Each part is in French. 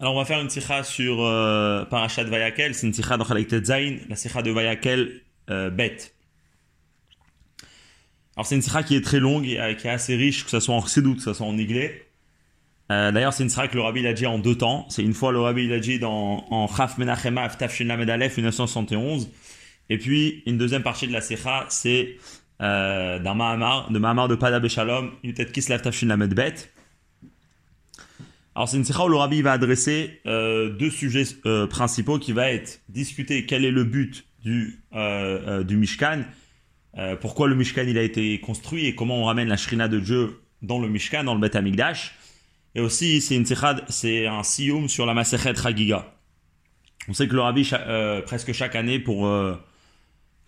Alors on va faire une sikha sur euh, Parashat Vayakel, c'est une sikha dans Chalek Zain, la sikha de Vayakel euh, bête. Alors c'est une sikha qui est très longue et euh, qui est assez riche, que ce soit en chsidut, que ce soit en iglé. Euh, D'ailleurs c'est une sikha que le Rabbi l'a dit en deux temps. C'est une fois le Rabbi l'a dit dans, en Chaf Menachema Tafshin Lamed Aleph 1971. Et puis une deuxième partie de la sikha c'est euh, d'un Mahamar, de Mahamar de Pada Beshalom, Yutet Kislev Tafshin Lamed Bet. Alors c'est une sikha où le rabbi va adresser euh, deux sujets euh, principaux qui va être discuter quel est le but du, euh, du Mishkan, pourquoi le Mishkan il a été construit et comment on ramène la Shrina de Dieu dans le Mishkan, dans le Bet Hamikdash. Et aussi c'est une c'est un siyum sur la Masechet Chagiga. On sait que le rabbi presque chaque année pour euh,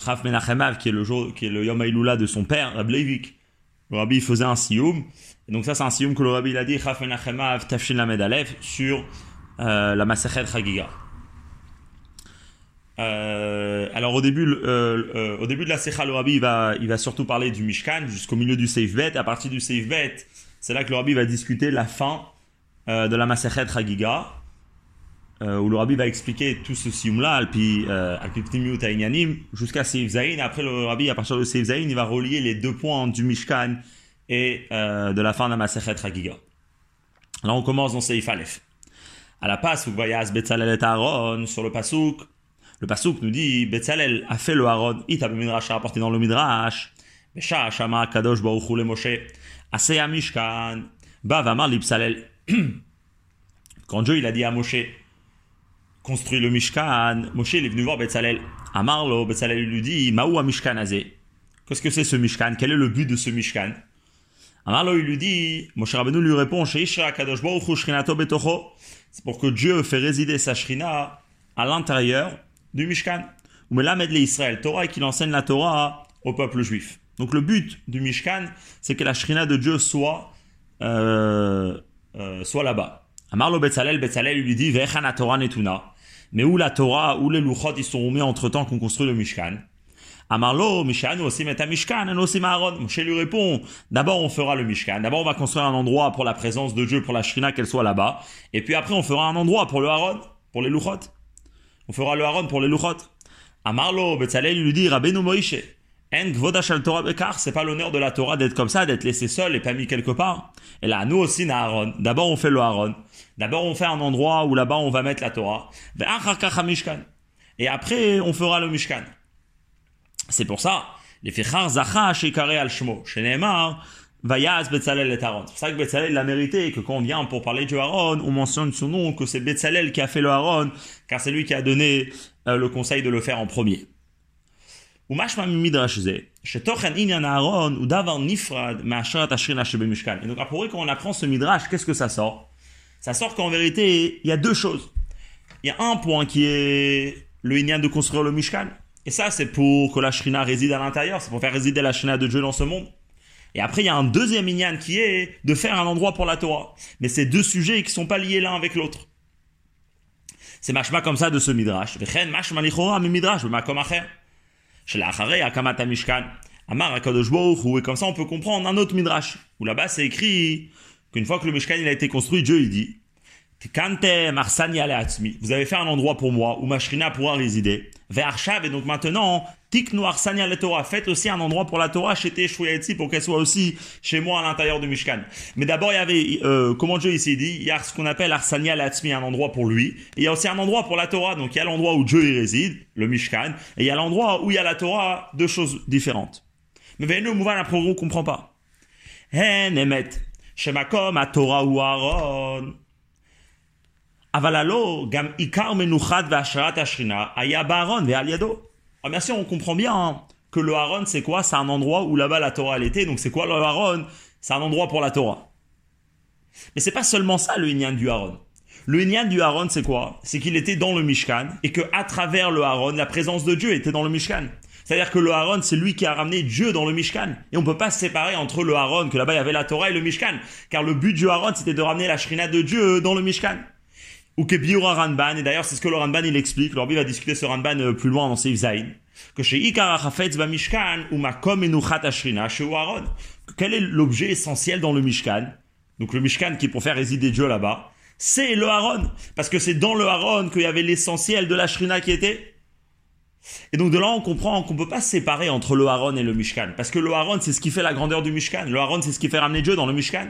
Chaf Menachem Av, qui est le jour, qui est le Yom Hailula de son père, Rabbi Leivik, le rabbi faisait un siyum. Et donc ça, c'est un siyum que le rabbi il a dit, sur euh, la Masechet Chagiga. Euh, alors au début, euh, euh, au début de la Secha, le rabbi va, il va surtout parler du Mishkan jusqu'au milieu du Seif Bet. À partir du Seif Bet, c'est là que le rabbi va discuter la fin euh, de la Masechet Chagiga, où le rabbi va expliquer tout ce siyum-là, Alpi euh, jusqu'à Seif Zain. Après le rabbi, à partir de Seif Zain, il va relier les deux points du Mishkan et euh, de la fin de la Chagiga. Là, on commence dans Seif Aleph. À la passe, vous voyez Betzalel et Aaron sur le Pasuk. Le Pasuk nous dit Betzalel a fait le Aaron, it midrash a rapporté dans le midrash. Besha Shama Kadosh Baruch Hu le Moshe. Aseya Mishkan. Ba Vamar Lipsalel. Quand Dieu il a dit à Moshe construis le Mishkan, Moshe est venu voir Betzalel. Amarlo, Betzalel lui dit Maou Mishkan Azé. Qu'est-ce que c'est ce Mishkan? Quel est le but de ce Mishkan? Amarlo il lui dit Moshe Rabbeinu lui répond. C'est pour que Dieu fait résider sa Shrina à l'intérieur du Mishkan. Ou Melamed Israël Torah et qu'il enseigne la Torah au peuple juif. Donc le but du Mishkan, c'est que la Shrina de Dieu soit, euh, euh, soit là-bas. Amarlo Betzalel, Betzalel lui dit Vechana Torah Netuna. Mais où la Torah, où les Luchot, ils sont remis entre temps qu'on construit le Mishkan? Amarlo, Mishanu aussi met Mishkan, aussi Aaron. Moshe lui répond, d'abord on fera le Mishkan, d'abord on va construire un endroit pour la présence de Dieu, pour la Shrina, qu'elle soit là-bas, et puis après on fera un endroit pour le Aaron, pour les Luchot. On fera le Aaron pour les Luchot. Amarlo, Betzalel lui dit, Rabbeinu Moïse, En gvoda shel Torah bekar, c'est pas l'honneur de la Torah d'être comme ça, d'être laissé seul et pas mis quelque part. Et là, nous aussi, na Aaron. D'abord on fait le Aaron. D'abord, on fait un endroit où là-bas on va mettre la Torah. Ben, ah, et après, on fera le Mishkan. C'est pour ça. Les Fichar Zacha Shekare al Shmo. Betzalel. C'est pour ça que Betzalel l'a mérité et que quand on vient pour parler du Aaron, on mentionne son nom, que c'est Betzalel qui a fait le Aaron, car c'est lui qui a donné euh, le conseil de le faire en premier. Et donc, après, quand on apprend ce midrash, qu'est-ce que ça sort? Ça sort qu'en vérité, il y a deux choses. Il y a un point qui est le inyan de construire le Mishkan. Et ça, c'est pour que la Shrina réside à l'intérieur, c'est pour faire résider la Shrina de Dieu dans ce monde. Et après, il y a un deuxième inyan qui est de faire un endroit pour la Torah. Mais c'est deux sujets qui sont pas liés l'un avec l'autre. C'est mashma comme ça de ce midrash. Vechen mashma lichora mi midrash b'makom acher. Shelachare akamat mishkan. Amar akadosh. Et comme ça, on peut comprendre un autre midrash. Où là-bas, c'est écrit qu'une fois que le mishkan il a été construit, Dieu il dit. Vous avez fait un endroit pour moi où ma shrina pourra résider. Ve'arshav, et donc maintenant, tiknu arsani ale Torah. Faites aussi un endroit pour la Torah chez Teshuyetzi pour qu'elle soit aussi chez moi à l'intérieur du Mishkan. Mais d'abord, il y avait, euh, comment Dieu ici dit, il y a ce qu'on appelle arsani aleatzmi, un endroit pour lui. Et il y a aussi un endroit pour la Torah. Donc il y a l'endroit où Dieu y réside, le Mishkan. Et il y a l'endroit où il y a la Torah, deux choses différentes. Mais Ve'enu mouvan, après on comprend pas. Hen emet. Shemakom a Torah ou Aaron. אבל הלא, גם עיקר מנוחת והשראת השכינה היה בארון ועל ידו. Alors bien sûr, on comprend bien hein, que le Haron, c'est quoi C'est un endroit où là-bas la Torah elle était. Donc c'est quoi le Haron C'est un endroit pour la Torah. Mais c'est pas seulement ça le Inyan du Haron. Le Inyan du Haron, c'est quoi C'est qu'il était dans le Mishkan et que à travers le Haron, la présence de Dieu était dans le Mishkan. C'est-à-dire que le Haron, c'est lui qui a ramené Dieu dans le Mishkan. Et on peut pas se séparer entre le Haron, que là-bas il y avait la Torah et le Mishkan. Car le but du Haron, c'était de ramener la Shrina de Dieu dans le Mishkan ou que Ranban, et d'ailleurs c'est ce que le Ranban il explique, le Rabbi va discuter ce Ranban euh, plus loin dans Seif Zain, que chez Ikar Hafetz ba Mishkan, ou Makom Enuchat Ashrina, chez Aaron, quel est l'objet essentiel dans le Mishkan? Donc le Mishkan qui est pour faire résider Dieu là-bas, c'est le Haron. Parce que c'est dans le Haron qu'il y avait l'essentiel de la Shrina qui était. Et donc de là, on comprend qu'on peut pas séparer entre le Haron et le Mishkan. Parce que le Haron, c'est ce qui fait la grandeur du Mishkan. Le Haron, c'est ce qui fait ramener Dieu dans le Mishkan.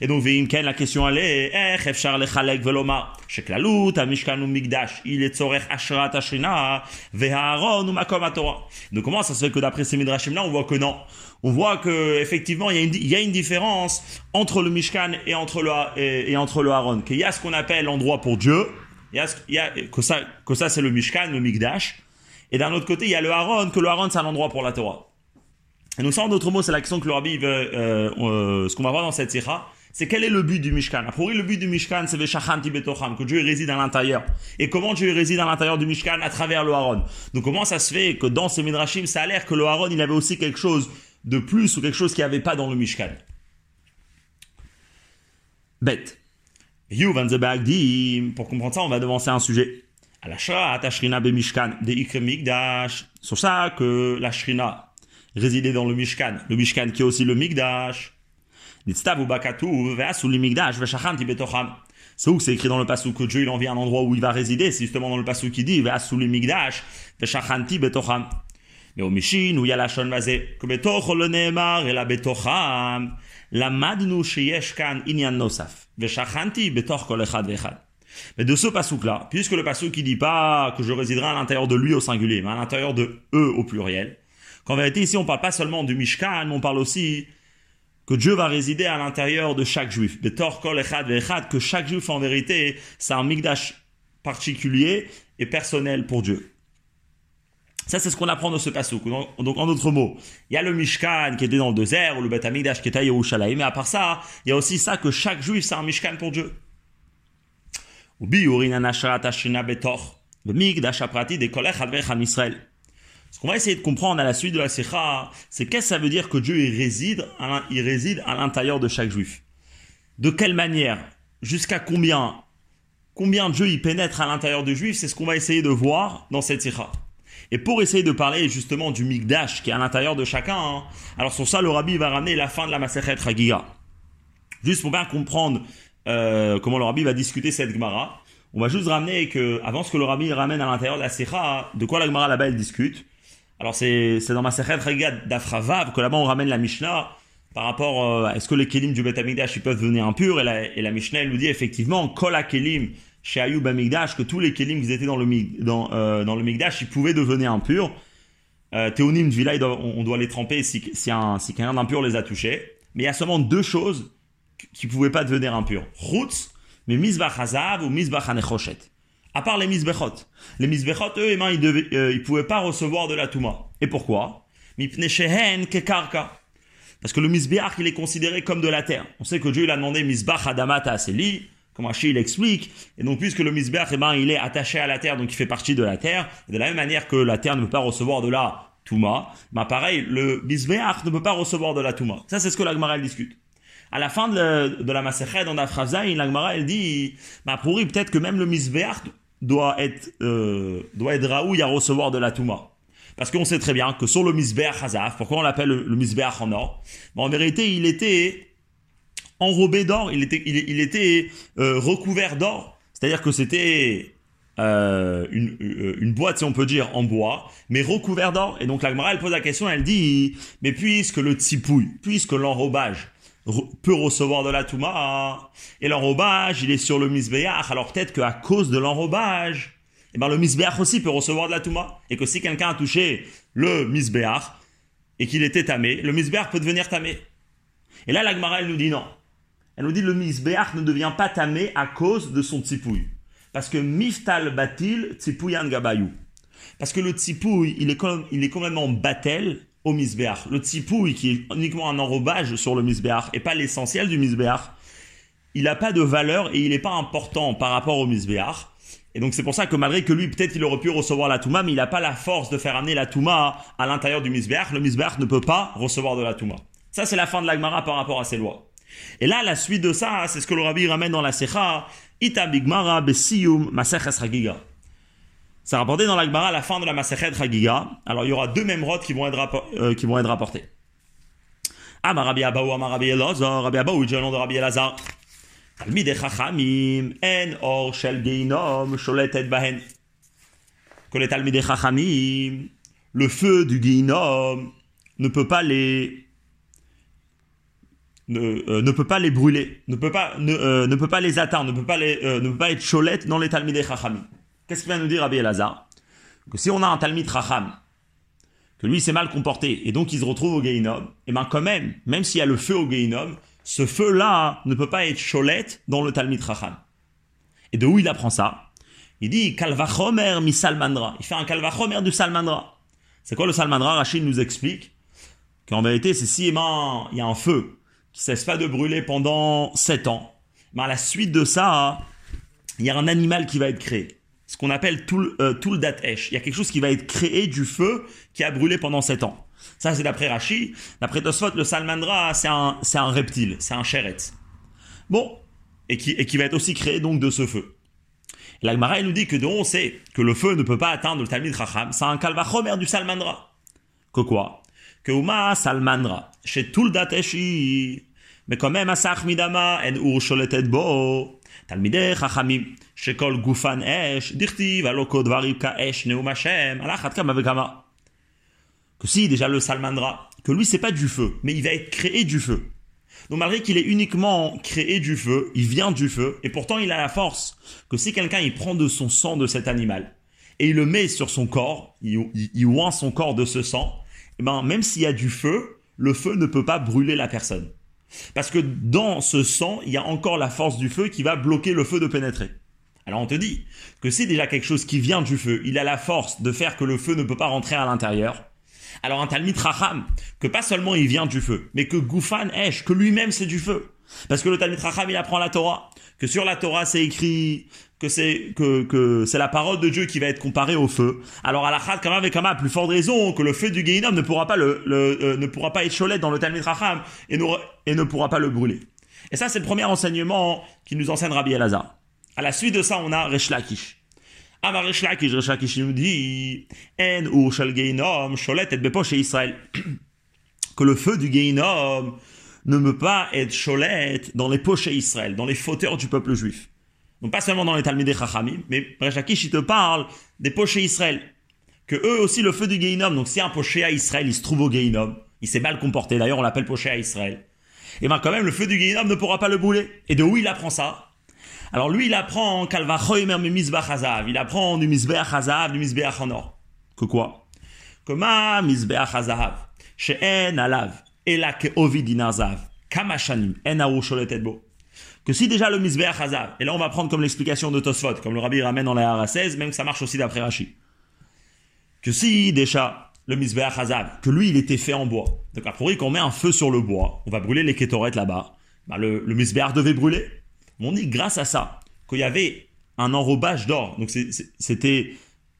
Et donc, Veimken, la question elle est, eh, efchar lechalek veloma, sheklalut, mishkan ou migdash, il est tzorech ashrat ashrina, veharon ou makom Torah. Donc, comment ça se fait que d'après ces midrashim là, on voit que non. On voit que, effectivement, il y a une, il y a une différence entre le mishkan et entre le, et, et entre le haron. Qu'il y a ce qu'on appelle l'endroit pour Dieu, il y a, il y a que ça, que ça c'est le mishkan, le migdash. Et d'un autre côté, il y a le haron, que le haron c'est un endroit pour la Torah. Et donc ça, en d'autres mots, c'est la question que le Rabbi veut, euh, euh, ce qu'on va voir dans cette sikha, c'est quel est le but du Mishkan? A priori, le but du Mishkan, c'est que Dieu réside à l'intérieur. Et comment Dieu réside à l'intérieur du Mishkan? À travers le Haron. Donc comment ça se fait que dans ces Midrashim, ça a l'air que le Haron, il avait aussi quelque chose de plus ou quelque chose qu'il n'y avait pas dans le Mishkan? Bête. Pour comprendre ça, on va devancer un sujet. À la Shra, Tashrina be Mishkan, de Ikre Migdash. Sur ça que la Shrina résidait dans le Mishkan. Le Mishkan qui est aussi le Migdash. C'est où c'est écrit dans le passou que Dieu il envie un endroit où il va résider. C'est justement dans le passou qui dit Migdash, betocham. Mais au Mishin, où il y a la shon mazé, que betoch le neemar et la betocham, sheyesh kan inyan nosaf. Veshachanti betoch kol echad vechad. Mais de ce pasouk-là, puisque le pasouk qui dit pas que je résiderai à l'intérieur de lui au singulier, mais à l'intérieur de eux au pluriel, qu'en vérité ici on parle pas seulement du Mishkan, mais on parle aussi que Dieu va résider à l'intérieur de chaque juif. Que chaque juif en vérité, c'est un migdash particulier et personnel pour Dieu. Ça, c'est ce qu'on apprend de ce passage. Donc, en d'autres mots, il y a le Mishkan qui était dans le désert, ou le Beth Amigdash qui était à Yerushalayim, mais à part ça, il y a aussi ça que chaque juif, c'est un Mishkan pour Dieu. Le Migdash aprati de Kolech Israël. Ce qu'on va essayer de comprendre à la suite de la Sikha, c'est qu'est-ce que ça veut dire que Dieu il réside, il réside à l'intérieur de chaque juif? De quelle manière? Jusqu'à combien? Combien Dieu y pénètre à l'intérieur du juif C'est ce qu'on va essayer de voir dans cette Sikha. Et pour essayer de parler justement du Migdash qui est à l'intérieur de chacun, hein, alors sur ça, le Rabbi va ramener la fin de la Masechet Ragiga. Juste pour bien comprendre euh, comment le Rabbi va discuter cette Gemara, on va juste ramener que, avant ce que le Rabbi ramène à l'intérieur de la Sikha, de quoi la Gemara là-bas elle discute, alors c'est dans ma Sechet Regad d'Afravav que là-bas on ramène la Mishnah par rapport euh, à est-ce que les kelim du Bet Amigdash ils peuvent devenir impurs? Et la, et Mishnah elle nous dit effectivement kol kelim chez Ayub que tous les kelim qui étaient dans le euh, dans le Migdash ils pouvaient devenir impurs. Euh, Théonim Villa on, doit les tremper si si, si quelqu'un d'impur les a touchés. Mais il y a seulement deux choses qui pouvaient pas devenir impurs. Chutz, mais Mizbach Hazav ou Mizbach Hanechoshet à part les misbechot. Les misbechot, eux, eh ils ne euh, pouvaient pas recevoir de la touma. Et pourquoi? Parce que le misbeach, il est considéré comme de la terre. On sait que Dieu, il a demandé misbach adamata à Seli, comme Achille l'explique. Et donc, puisque le misbeach, eh ben, il est attaché à la terre, donc il fait partie de la terre, de la même manière que la terre ne peut pas recevoir de la touma, ben pareil, le misbeach ne peut pas recevoir de la touma. Ça, c'est ce que la discute à la fin de, la Masechet, dans la Afrazaïn, la elle dit, bah, pourri, peut-être que même le misbeach doit être, euh, doit être à recevoir de la Touma. Parce qu'on sait très bien que sur le Misbeach Hazaf, pourquoi on l'appelle le, le en or? Ben, En vérité, il était enrobé d'or, il était, il, était euh, recouvert d'or. C'est-à-dire que c'était euh, une, euh, une, boîte, si on peut dire, en bois, mais recouvert d'or. Et donc la elle pose la question, elle dit, mais puisque le tsipouille, puisque l'enrobage, peut recevoir de la Touma. Et l'enrobage, il est sur le Misbeach. Alors peut-être qu'à cause de l'enrobage, eh ben, le Misbeach aussi peut recevoir de la Touma. Et que si quelqu'un a touché le Misbeach et qu'il était tamé, le Misbeach peut devenir tamé. Et là, l'Agmara, elle nous dit non. Elle nous dit le Misbeach ne devient pas tamé à cause de son tsipouille. Parce que Miftal Batil Tzipouyan Gabayou. Parce que le tsipouille, il est, il est complètement batel au misbéach. Le tsipouille, qui est uniquement un enrobage sur le misbéach et pas l'essentiel du misbéach, il n'a pas de valeur et il n'est pas important par rapport au misbéach. Et donc c'est pour ça que malgré que lui, peut-être il aurait pu recevoir la Touma, mais il n'a pas la force de faire amener la Touma à l'intérieur du misbéach. Le misbéach ne peut pas recevoir de la Touma. Ça c'est la fin de l'Agmara par rapport à ces lois. Et là, la suite de ça, c'est ce que le Rabbi ramène dans la Secha, Ita Bigmara Besiyum Maseches Hagiga. C'est rapporté dans l'Akbara à la fin de la Masachet Chagiga. Alors il y aura deux Memrod qui vont être, euh, qui vont être rapportés. Amar Rabbi Abaou, Amar Rabbi Elazar, Rabbi Abaou, il nom de Rabbi Elazar. Talmid Chachamim, En Or Shel Geinom, Sholet Et Bahen. Que les Talmid Chachamim, le feu du Geinom ne peut pas les ne, euh, peut pas les brûler, ne peut pas, euh, ne, peut pas les atteindre, ne peut pas, les, euh, ne peut pas être cholette dans les Talmidei Chachamim. Qu'est-ce qu'il vient nous dire Rabbi Elazar? Que si on a un Talmid Chacham que lui s'est mal comporté et donc il se retrouve au Guéinom, et bien quand même, même s'il y a le feu au Guéinom, ce feu-là ne peut pas être cholette dans le Talmid Chacham. Et de où il apprend ça? Il dit Kalvachomer mi Salmandra. Il fait un Kalvachomer du Salmandra. C'est quoi le Salmandra? Rachid nous explique qu'en vérité, c'est si il y a un feu qui cesse pas de brûler pendant 7 ans, mais à la suite de ça, il y a un animal qui va être créé ce qu'on appelle tout, euh, le datesh. Il y a quelque chose qui va être créé du feu qui a brûlé pendant 7 ans. Ça, c'est d'après Rashi. D'après Tosfot, le salamandra, c'est un, c'est un reptile, c'est un chéret. Bon, et qui, et qui va être aussi créé donc de ce feu. Il nous dit que de on sait que le feu ne peut pas atteindre le Talmid Chacham, c'est un kalvachomer du salmandra. Que quoi? Que Uma salmandra, chez tout le dateshi, mais quand même, Asach en ur bo, תלמידי חכמים, שכל גופן אש, דכתיב הלא כל דברים כאש נאום השם, על אחת כמה וכמה. Que si, déjà le salmandra, que lui c'est pas du feu, mais il va être créé du feu. Donc malgré qu'il est uniquement créé du feu, il vient du feu, et pourtant il a la force que si quelqu'un il prend de son sang de cet animal, et il le met sur son corps, il, il, il oint son corps de ce sang, et ben même s'il y a du feu, le feu ne peut pas brûler la personne. Parce que dans ce sang, il y a encore la force du feu qui va bloquer le feu de pénétrer. Alors on te dit que c'est déjà quelque chose qui vient du feu, il a la force de faire que le feu ne peut pas rentrer à l'intérieur. Alors un Talmid Racham, que pas seulement il vient du feu, mais que Goufan Esh, que lui-même c'est du feu. Parce que le Talmid Racham, il apprend la Torah, que sur la Torah c'est écrit que c'est que, que c'est la parole de Dieu qui va être comparée au feu. Alors à la Chad quand même à plus forte raison que le feu du Guéinom ne pourra pas le, le euh, ne pourra pas dans le Talmud Racham et, et ne pourra pas le brûler. Et ça c'est le premier enseignement qui nous enseigne Rabbi Elazar. À la suite de ça on a Resh Lakish. Amar Resh Lakish, Resh Lakish nous dit En ur shel Guéinom cholet et bepoche Israël. que le feu du Guéinom ne peut pas être cholette dans les poches Israël, dans les fauteurs du peuple juif. Donc pas seulement dans les Talmudé Chachamim, mais Rechakish, il te parle des pochés Israël. Que eux aussi, le feu du Geinom, donc si un poché à Israël, il se trouve au Geinom, il s'est mal comporté, d'ailleurs on l'appelle poché à Israël, et bien quand même, le feu du Geinom ne pourra pas le brûler. Et de où il apprend ça? Alors lui, il apprend Hazav, il apprend du Misbeach Hazav, du Misbeach en or. Que quoi? Que ma Misbeach Hazav, she'en alav, kamashanim, que si déjà le Mizbeach Hazav, et là on va prendre comme l'explication de Tosfot, comme le Rabbi ramène dans la Hara 16, même que ça marche aussi d'après Rashi, que si déjà le Mizbeach Hazav, que lui il était fait en bois, donc a priori qu'on met un feu sur le bois, on va brûler les kétorettes là-bas, bah, le, le devait brûler. On dit grâce à ça, qu'il y avait un enrobage d'or, donc c'était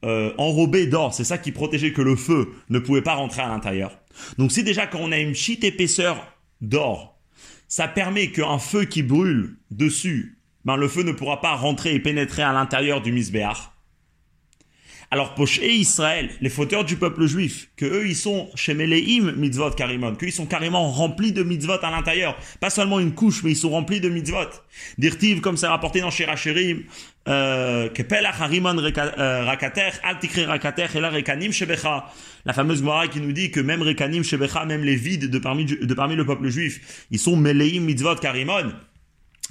euh, enrobé d'or, c'est ça qui protégeait que le feu ne pouvait pas rentrer à l'intérieur. Donc si déjà quand on a une petite épaisseur d'or, ça permet qu'un feu qui brûle dessus, ben le feu ne pourra pas rentrer et pénétrer à l'intérieur du misbéach. Alors pour Israël, les fauteurs du peuple juif, que eux ils sont chez Meleim mitzvot karimon, qu'ils sont carrément remplis de mitzvot à l'intérieur, pas seulement une couche, mais ils sont remplis de mitzvot. Dirtiv, comme c'est rapporté dans Shirachirim, euh, euh. La fameuse Gemara qui nous dit que même rekanim shebecha, même les vides de parmi, de parmi le peuple juif, ils sont Meleim mitzvot karimon.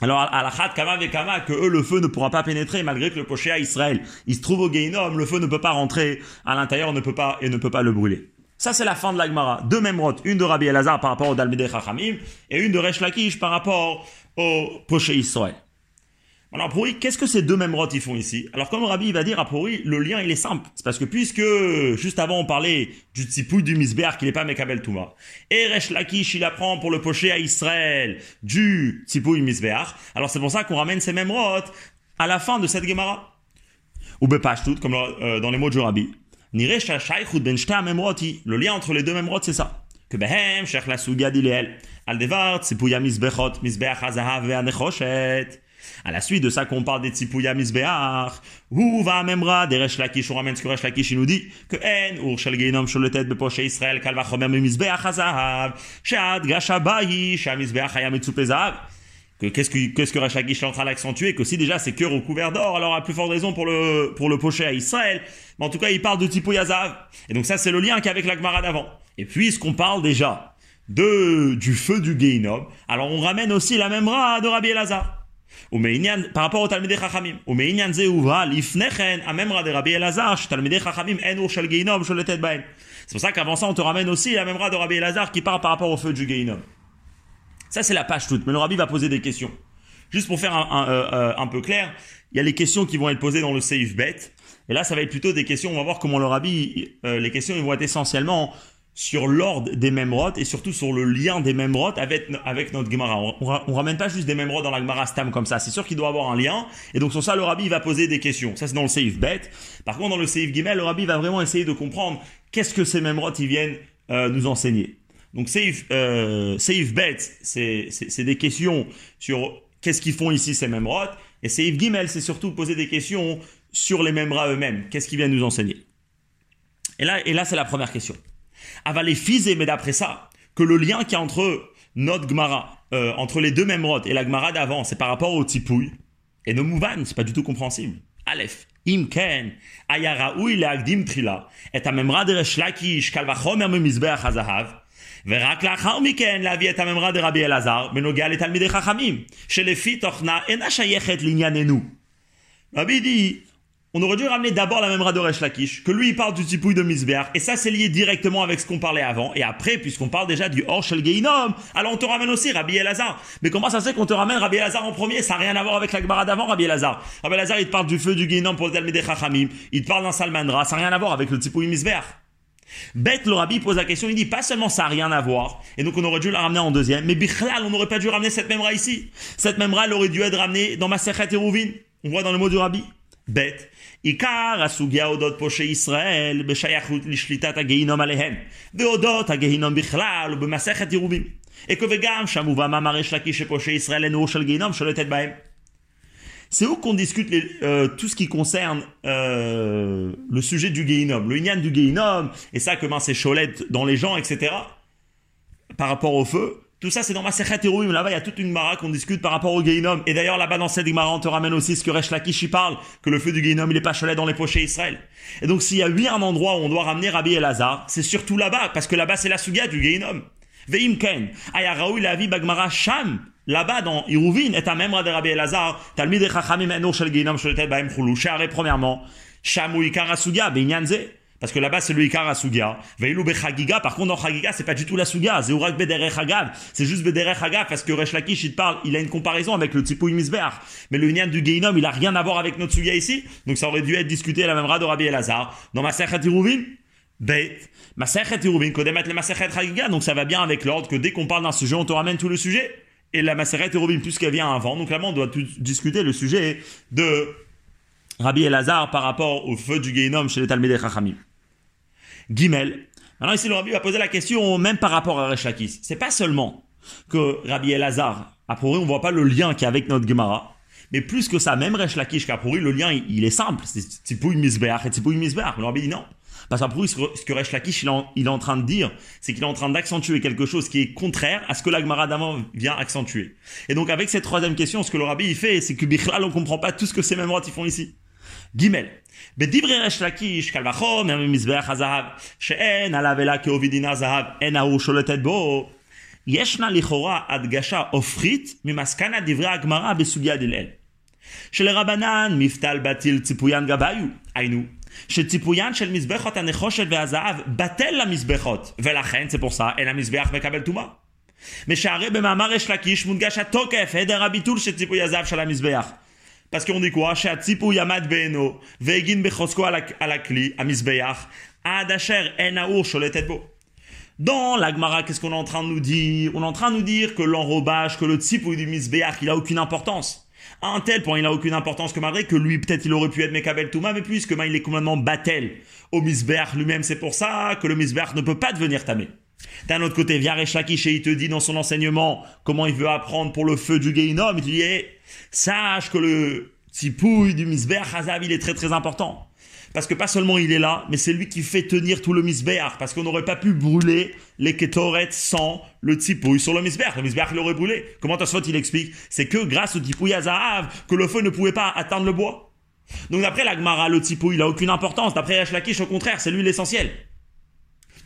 Alors, à la khat kama kama, que eux, le feu ne pourra pas pénétrer, malgré que le poché à Israël, il se trouve au Geinom, le feu ne peut pas rentrer à l'intérieur, ne peut pas, et ne peut pas le brûler. Ça, c'est la fin de l'Agmara. Deux mêmes rotes. Une de Rabbi Elazar par rapport au Dalmidei Chachamim, et une de Resh Lakish par rapport au poché Israël. Alors pour qu'est-ce que ces deux rotes ils font ici? Alors comme Rabbi va dire, à lui, le lien il est simple. C'est parce que puisque juste avant on parlait du tsipouille du misber qui n'est pas Mekabel Touma, et Resh Lakish il apprend pour le pocher à Israël du tsipouille misber, alors c'est pour ça qu'on ramène ces mêmes rotes à la fin de cette Gemara. Ou tout comme euh, dans les mots de Rabbi. Ben le lien entre les deux mêmes rotes c'est ça. Que behem, la al devar misbechot, hazahav ve'anechoshet. À la suite de ça qu'on parle des Tzipouya Misbeach, ou va memra des Resh Lakish, on ramène ce que Resh Lakish nous dit, que en ur shel geinom sholetet bepoche Israël, kal vachomer misbeach hazahav, shad gasha bayi, sha misbeach haya mitzupe zahav. que qu'est-ce que qu'est-ce que est en train d'accentuer que si déjà c'est que recouvert d'or alors à plus forte raison pour le pour le pocher à Israël. Mais en tout cas il parle de Tipo Yazav et donc ça c'est le lien qu'avec la Gemara d'avant. Et puisqu'on parle déjà de du feu du Geinom alors on ramène aussi la même ra de Rabbi Elazar par rapport au de Rabbi Elazar, C'est pour ça qu'avant ça, on te ramène aussi la même de Rabbi Elazar qui parle par rapport au feu du Geinom. Ça, c'est la page toute, mais le Rabbi va poser des questions. Juste pour faire euh, un, peu clair, il y a les questions qui vont être posées dans le Seif Bet. Et là, ça va être plutôt des questions, on va voir comment le Rabbi, euh, les questions, ils vont être essentiellement sur l'ordre des Memrod et surtout sur le lien des Memrod avec, avec notre Gemara. On, ramène pas juste des Memrod dans la Gemara Stam comme ça. C'est sûr qu'il doit avoir un lien. Et donc sur ça, le Rabbi va poser des questions. Ça, c'est dans le Safe Bet. Par contre, dans le Safe Gimel, le Rabbi va vraiment essayer de comprendre qu'est-ce que ces Memrod ils viennent euh, nous enseigner. Donc Safe, euh, safe Bet, c'est des questions sur qu'est-ce qu'ils font ici ces Memrod. Et Safe Gimel, c'est surtout poser des questions sur les Memra eux-mêmes. Qu'est-ce qu'ils viennent nous enseigner? Et là, et là c'est la première question Avalé fizé, mais d'après ça, que le lien qui y a entre notre Gemara, euh, entre les deux Memrod et la Gemara d'avant, c'est par rapport au Tipouille. Et nos Mouvan, c'est pas du tout compréhensible. Aleph. אם כן, היה ראוי להקדים תחילה את הממרה דרש לקיש קל וחומר ממזבח הזהב, ורק לאחר מכן להביא את הממרה דרבי אלעזר בנוגע לתלמידי חכמים, שלפי תוכנה אינה שייכת לענייננו. רבי די, on aurait dû ramener d'abord la même de Resh Lakish, que lui il parle du tipouille de Misbeach, et ça c'est lié directement avec ce qu'on parlait avant, et après, puisqu'on parle déjà du Horshel Geinom, alors on te ramène aussi Rabbi Elazar. Mais comment ça se fait qu'on te ramène Rabbi Elazar en premier? Ça n'a rien à voir avec la Gemara d'avant, Rabbi Elazar. Rabbi Elazar il te parle du feu du Geinom pour le Chachamim, il te parle d'un Salmandra, ça n'a rien à voir avec le tipouille Misbeach. Bête, le Rabbi pose la question, il dit pas seulement ça n'a rien à voir, et donc on aurait dû la ramener en deuxième, mais Bichlal, on n'aurait pas dû ramener cette même ici. Cette même elle aurait dû être ramenée dans ma et Rouvin. On voit dans le mot du Rabbi. Bête. עיקר הסוגיה אודות פושעי ישראל בשייכות לשליטת הגיהינום עליהם, ואודות הגיהינום בכלל ובמסכת ירובים. עקב וגם שם הובא מאמר יש לקיש שפושעי ישראל אין אור של גיהינום שולטת בהם. C'est où qu'on discute les, euh, tout ce qui concerne euh, le sujet du Geinom, le Inyan du Geinom, et ça, comment c'est cholette dans les gens, etc. Par rapport au feu. tout ça, c'est dans ma Sechet Héroïm. Là-bas, il y a toute une Mara qu'on discute par rapport au Geinom. Et d'ailleurs, là-bas, dans cette Mara, on te ramène aussi ce que Resh Lakish parle, que le feu du Geinom, il est pas chalet dans les pochés Israël. Et donc, s'il y a huit un endroit où on doit ramener Rabbi Elazar, c'est surtout là-bas, parce que là-bas, c'est la Suga du Geinom. Veim Ken, Ayaraoui Lavi Bagmara Sham, là-bas dans Iruvin, un membre de Rabbi Elazar, Talmid Echachamim Enor Shel Geinom Sholetet Baem Chulu, premièrement, Sham ou Suga, parce que là-bas, c'est le Ikar Suga. Veilou Bechagiga. Par contre, dans Chagiga, c'est pas du tout la Suga. C'est Bederech Hagav. C'est juste Bederech Hagav parce que Resh Lakish, il parle, il a une comparaison avec le Tipouy Misbeach. Mais le Nyan du Geinom, il a rien à voir avec notre Suga ici. Donc ça aurait dû être discuté à la même rade de Rabbi Elazar. Dans ma Iruvin, Beit. Masechet Iruvin, Kodemet le Masechet Chagiga. Donc ça va bien avec l'ordre que dès qu'on parle d'un sujet, on te ramène tout le sujet. Et la Masechet Iruvin, puisqu'elle vient avant. Donc là, on doit discuter le sujet de Rabbi Elazar par rapport au feu du Geinom chez les Talmudei Chachamim. Gimel. Maintenant ici le Rabbi va poser la question même par rapport à Resh Lakish. C'est pas seulement que Rabbi Elazar, a priori on voit pas le lien qu'il y a avec notre Gemara, mais plus que ça, même Resh Lakish, qu'a priori le lien il, est simple, c'est Tipouille Misbeach et Tipouille Misbeach. Le Rabbi dit non. Parce qu'à priori, ce que Resh Lakish il, est en train de dire, c'est qu'il est en train d'accentuer quelque chose qui est contraire à ce que la Gemara d'avant vient accentuer. Et donc avec cette troisième question, ce que le Rabbi il fait, c'est que Bichlal on comprend pas tout ce que ces mêmes ils font ici. Gimel. בדברי ריש לקיש, קל וחומר ממזבח הזהב, שאין עליו אלא כעובי זהב, אין ההוא שולטת בו. ישנה לכאורה הדגשה הופכית ממסקנת דברי הגמרא בסוגיה דלעיל. שלרבנן מפתל בטיל ציפויין גביו, היינו, שציפויין של מזבחות הנחושת והזהב בטל למזבחות, ולכן זה פורסה אין המזבח מקבל טומאה. משערי במאמר יש לקיש מונגש התוקף, הדר הביטול של ציפוי הזהב של המזבח. Parce qu'on dit quoi? Shatsipu yamad beno, vegin bechosko sholetetbo. Dans qu'est-ce qu'on est en train de nous dire? On est en train de nous dire que l'enrobage, que le tzipou du misbeach, il a aucune importance. À un tel point, il n'a aucune importance que malgré que lui, peut-être, il aurait pu être Mekabel Touma, mais puisque il est complètement battel au misbeach lui-même, c'est pour ça que le misbeach ne peut pas devenir tamé. D'un autre côté, Viaresh Lakish, il te dit dans son enseignement comment il veut apprendre pour le feu du Geinom, il te dit, eh, sache que le tipouille du Misber Hazav, il est très très important. Parce que pas seulement il est là, mais c'est lui qui fait tenir tout le misbéach. Parce qu'on n'aurait pas pu brûler les ketoret sans le tipouille sur le misbéach. Le misbéach l'aurait brûlé. Comment Tosfot il explique? C'est que grâce au tipouille à Zahav que le feu ne pouvait pas atteindre le bois. Donc d'après l'Agmara, le tipouille il a aucune importance. D'après Resh Lakish, au contraire, c'est lui l'essentiel.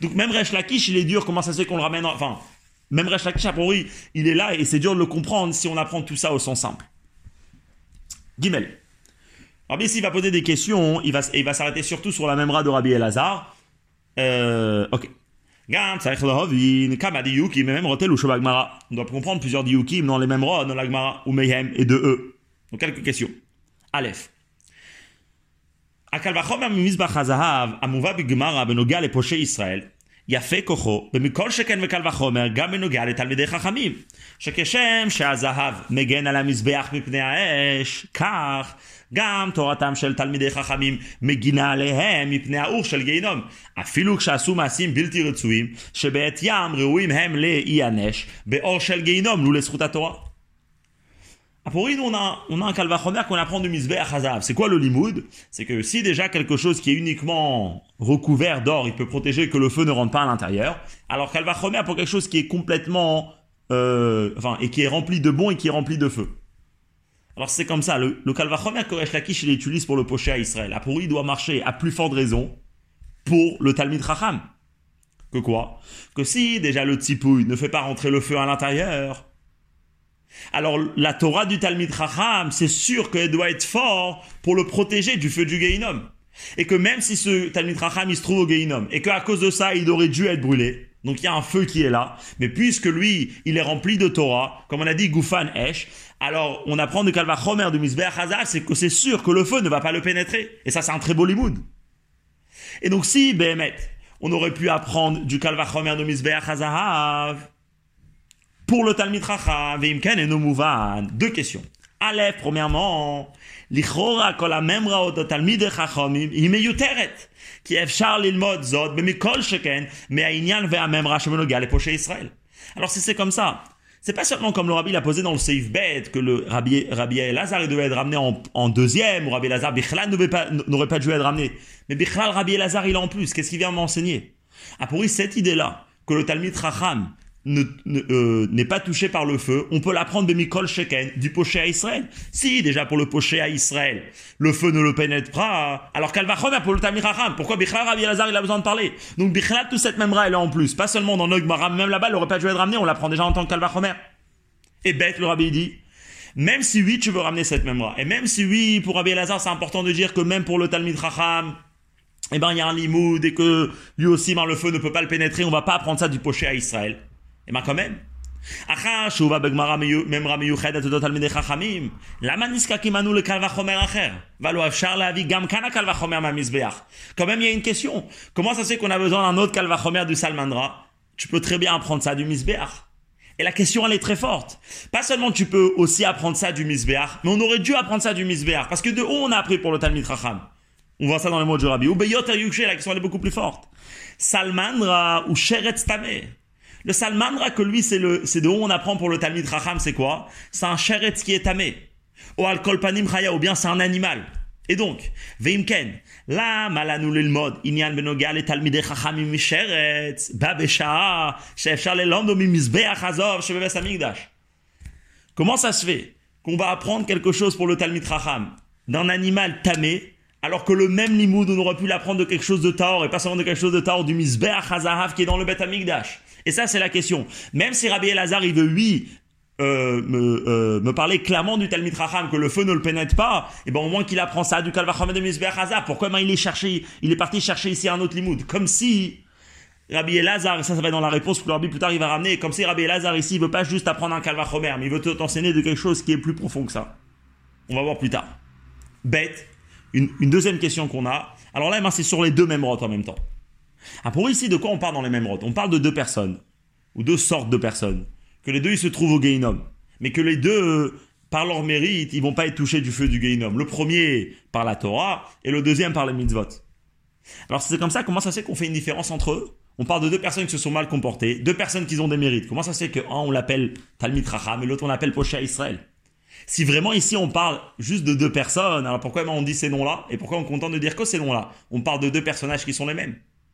Donc même Resh Lakish, il est dur. Comment ça se fait qu'on le ramène Enfin, même Resh Lakish, a priori, il est là et c'est dur de le comprendre si on apprend tout ça au sens simple. Gimel. Rabbi ici il va poser des questions, il va, il va s'arrêter surtout sur la memra de Rabbi Elazar. Euh, ok. Gam, Kama Diyukim, même Rotel ou Shobagmara. On doit comprendre plusieurs Diyukim dans les mêmes rois, dans l'Agmara, ou Mehem et de eux. Donc quelques questions. Aleph. הקל וחומר ממזבח הזהב המובא בגמרא בנוגע לפושעי ישראל יפה כוחו, ומכל שכן וקל וחומר גם בנוגע לתלמידי חכמים, שכשם שהזהב מגן על המזבח מפני האש, כך גם תורתם של תלמידי חכמים מגינה עליהם מפני האור של גיהינום, אפילו כשעשו מעשים בלתי רצויים, שבעת ים ראויים הם להיענש באור של גיהינום, לו לזכות התורה. Priori, nous, on a, on a un calvachomer qu'on apprend du misbeh à. C'est quoi le limoud? C'est que si déjà quelque chose qui est uniquement recouvert d'or, il peut protéger que le feu ne rentre pas à l'intérieur, alors calvachomer pour quelque chose qui est complètement... Euh, enfin, et qui est rempli de bon et qui est rempli de feu. Alors c'est comme ça, le, le calvachomer que Lakish il utilise pour le pocher à Israël. A priori, il doit marcher à plus forte raison pour le Talmid Racham. Que quoi? Que si déjà le tsipouille ne fait pas rentrer le feu à l'intérieur, alors la Torah du Talmid Chacham, c'est sûr qu'elle doit être fort pour le protéger du feu du Geinom. Et que même si ce Talmid Chacham il se trouve au Geinom, et qu'à cause de ça il aurait dû être brûlé, donc il y a un feu qui est là, mais puisque lui il est rempli de Torah, comme on a dit Goufan Esh, alors on apprend de Kalva Chomer de Misber Hazar, c'est que c'est sûr que le feu ne va pas le pénétrer. Et ça c'est un très beau limoud. Et donc si, Behemet, on aurait pu apprendre du Kalva Chomer de Misber Hazahav, pour le Talmid Chacham, Veimken et Nomuvan, deux questions. Aleph, premièrement, לכאורה כל הממרה אותו תלמידי חכמים היא מיותרת, כי אפשר ללמוד זאת במכל שכן מהעניין והממרה שמנוגע לפושעי ישראל. Alors si c'est comme ça, c'est pas seulement comme le rabbi l'a posé dans le Seif Bet que le rabbi, rabbi Elazar devait être ramené en, en deuxième, ou rabbi Elazar Bichlal n'aurait pas, n'aurait pas dû être ramené. Mais Bichlal, rabbi Elazar, il a en plus. Qu'est-ce qu'il vient m'enseigner Ah, pour cette idée-là, que le Talmid Racham n'est ne, euh, n'est pas touché par le feu, on peut l'apprendre de Mikol Sheken, du poché à Israël. Si, déjà pour le poché à Israël, le feu ne le pénètre pas, alors va remettre pour le Talmid Racham. Pourquoi Bichlal, rabbi Elazar, il a besoin de parler? Donc Bichlal, toute cette même elle est en plus. Pas seulement dans Nogmara, même là-bas, elle aurait pas dû être ramenée, on l'apprend déjà en tant que. Et bête, le rabbi dit, même si oui, tu veux ramener cette mémoire, et même si oui, pour Rabbi Elazar, c'est important de dire que même pour le Talmid Racham, eh ben, il y a un limoud et que lui aussi, ben, le feu ne peut pas le pénétrer, on va pas apprendre ça du poché à Israël. Et ben, quand même. אחר שהובא בגמרא ממרה מיוחדת אודות תלמידי חכמים, למה נזקקים אנו לקל וחומר אחר? והלא אפשר להביא גם כאן הקל וחומר מהמזבח. Quand même, il y a une question. Comment ça se fait qu'on a besoin d'un autre קל וחומר du salmandra Tu peux très bien apprendre ça du misbéach. Et la question, elle est très forte. Pas seulement tu peux aussi apprendre ça du misbéach, mais on aurait dû apprendre ça du misbéach. Parce que de où on a appris pour le Talmid Racham On voit ça dans les mots de Rabbi. Ou Beyot la question elle est beaucoup plus forte. Salmandra ou Sheretz Tameh. Le Salmanra, que lui, c'est le, c'est de où on apprend pour le Talmud Racham, c'est quoi? C'est un sheretz qui est tamé. Ou al kolpanim chaya, ou bien c'est un animal. Et donc, veimken, la malanu lilmod, inyan benogal et talmide chachamim sheretz, babesha, shefshar lelando mimizbeach azov, shebebes amigdash. Comment ça se fait qu'on va apprendre quelque chose pour le Talmud Racham d'un animal tamé, alors que le même limoud, on aurait pu l'apprendre de quelque chose de Taor, et pas seulement de quelque chose de Taor, du Misbeach Hazahav qui est dans le Bet Amigdash. Et ça, c'est la question. Même si Rabbi Elazar, il veut, oui, euh, me, euh, me parler clairement du Talmid Racham, que le feu ne le pénètre pas, et ben au moins qu'il apprend ça du Kalvacham de Mizbeach Hazahav. Pourquoi ben, il est cherché, il est parti chercher ici un autre limoud? Comme si Rabbi Elazar, et ça, ça va être dans la réponse que Rabbi plus tard il va ramener, comme si Rabbi Elazar ici, il veut pas juste apprendre un Kalvachomer, mais il veut t'enseigner de quelque chose qui est plus profond que ça. On va voir plus tard. Bête. Une, deuxième question qu'on a. Alors là, ben, c'est sur les deux mêmes routes en même temps. Ah, pour ici, de quoi on parle dans les mêmes routes On parle de deux personnes, ou deux sortes de personnes. Que les deux, ils se trouvent au Gainom. Mais que les deux, par leur mérite, ils vont pas être touchés du feu du Gainom. Le premier par la Torah, et le deuxième par les mitzvot. Alors c'est comme ça, comment ça se fait qu'on fait une différence entre eux? On parle de deux personnes qui se sont mal comportées, deux personnes qui ont des mérites. Comment ça se fait qu'un on l'appelle Talmid Racham et l'autre on l'appelle Poché Israël? Si vraiment ici on parle juste de deux personnes, alors pourquoi on dit ces noms-là? Et pourquoi on est content de dire que ces noms-là? On parle de deux personnages qui sont les mêmes.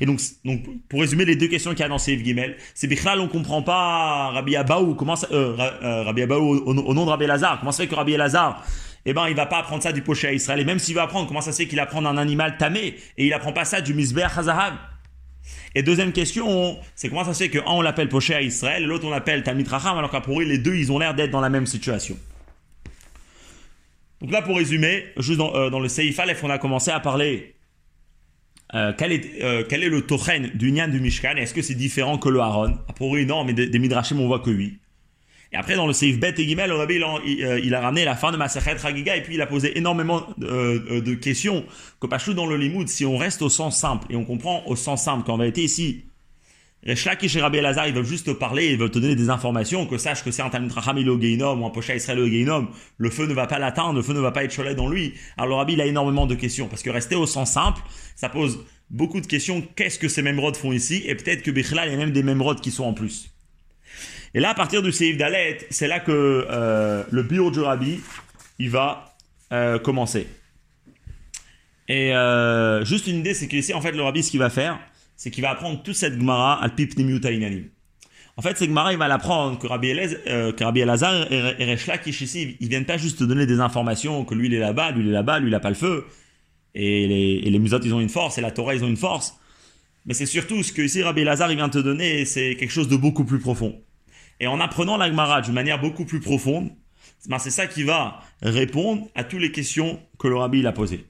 Et donc, donc, pour résumer les deux questions qu'il y a dans Seif Gimel, c'est Bichlal, on comprend pas Rabbi Abaou, comment ça, euh, euh, Rabbi Abaou au, nom de Rabbi Lazare, comment ça fait que Rabbi Lazare, eh ben, il va pas apprendre ça du poché à Israël? Et même s'il va apprendre, comment ça se fait qu'il apprend un animal tamé et il apprend pas ça du misber Hazahav Et deuxième question, c'est comment ça se fait qu'un on l'appelle poché à Israël l'autre on l'appelle Talmid Racham, alors qu'à pour les deux ils ont l'air d'être dans la même situation. Donc là, pour résumer, juste dans, euh, dans le Seif Aleph, on a commencé à parler euh, quel, est, euh, quel est le tochen du Nyan du Mishkan? Est-ce que c'est différent que le Haron? A priori, non, mais des, des Midrashim, on voit que oui. Et après, dans le Seif Bet et Gimel, le Rabbi, il, euh, il, a ramené la fin de Masachet Ragiga et puis il a posé énormément de questions. Que Pachou dans le Limoud, si on reste au sens simple et on comprend au sens simple qu'en vérité ici, Resh et Rabbi Elazar, ils veulent juste te parler, ils veulent te donner des informations, que sache que c'est un Talmud au ou un Pocha Israël au Geinom, le feu ne va pas l'atteindre, le feu ne va pas être cholet dans lui. Alors Rabbi, il a énormément de questions, parce que rester au sens simple, ça pose beaucoup de questions. Qu'est-ce que ces Memrod font ici? Et peut-être que Bechla, il y a même des Memrod qui sont en plus. Et là, à partir du Seif Dalet, c'est là que euh, le bureau du Rabbi, il va euh, commencer. Et euh, juste une idée, c'est qu'ici, en fait, le Rabbi, ce qu'il va faire, c'est qu'il va apprendre toute cette Gemara al. En fait, cette Gemara, il va l'apprendre que Rabbi, Elaz, euh, que Rabbi Elazar et, et Resh Lakish ici, ils viennent pas juste te donner des informations que lui il est là-bas, lui il est là-bas, lui il a pas le feu, et les, et ils ont une force, et la Torah ils ont une force. Mais c'est surtout ce que ici Rabbi Elazar il vient te donner, c'est quelque chose de beaucoup plus profond. Et en apprenant la Gemara d'une manière beaucoup plus profonde, ben c'est ça qui va répondre à toutes les questions que le Rabbi il a posées.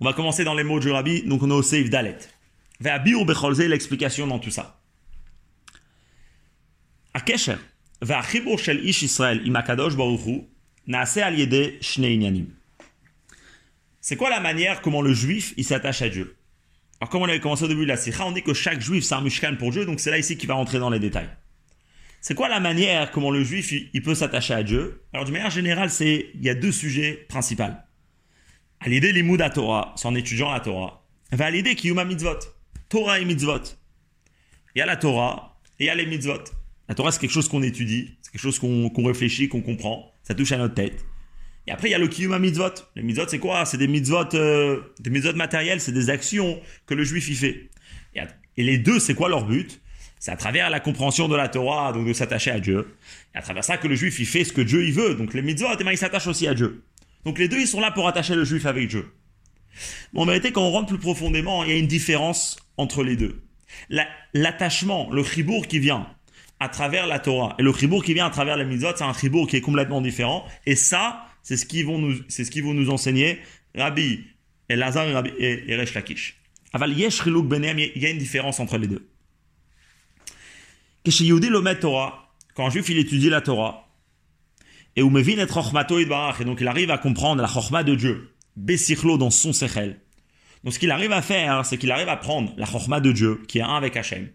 On va commencer dans les mots du Rabbi, donc on est au Seif Dalet. והביאו בכל זה l'explication dans tout ça. הקשר והחיבור של איש ישראל עם הקדוש ברוך הוא נעשה על ידי שני עניינים. C'est quoi la manière comment le juif il s'attache à Dieu Alors comme on avait commencé au début de la sikha, on dit que chaque juif c'est un mishkan pour Dieu, donc c'est là ici qu'il va rentrer dans les détails. C'est quoi la manière comment le juif il, il peut s'attacher à Dieu Alors de manière générale, c'est il y a deux sujets principaux. À l'idée l'imoud à Torah, c'est en étudiant la Torah. Va à l'idée kiyuma mitzvot. Torah et mitzvot. Il y a la Torah et il y a les mitzvot. La Torah, c'est quelque chose qu'on étudie, c'est quelque chose qu'on qu réfléchit, qu'on comprend, ça touche à notre tête. Et après, il y a le kiyuma mitzvot. Les mitzvot, c'est quoi? C'est des mitzvot, euh, des mitzvot matériels, c'est des actions que le juif y fait. Et, et les deux, c'est quoi leur but? C'est à travers la compréhension de la Torah, donc de s'attacher à Dieu. Et à travers ça que le juif, il fait ce que Dieu il veut. Donc les mitzvot, eh ben, il s'attache aussi à Dieu. Donc les deux, ils sont là pour attacher le juif avec Dieu. Bon, en vérité, quand on rentre plus profondément, il y a une différence entre les deux. L'attachement, le chibour qui vient à travers la Torah et le chibour qui vient à travers la mitzvot, c'est un chibour qui est complètement différent. Et ça, c'est ce qu'ils vont nous, c'est ce nous enseigner, Rabbi et Lazar et, Rabbi, Lakish. Aval yesh il y a une différence entre les deux. Keshiyudi lomet Torah, quand un juif il étudie la Torah, et et et donc il arrive à comprendre la chokhma de Dieu, besichlo dans son sechel. Donc ce qu'il arrive à faire, c'est qu'il arrive à prendre la chorma de Dieu, qui est un avec Hachem.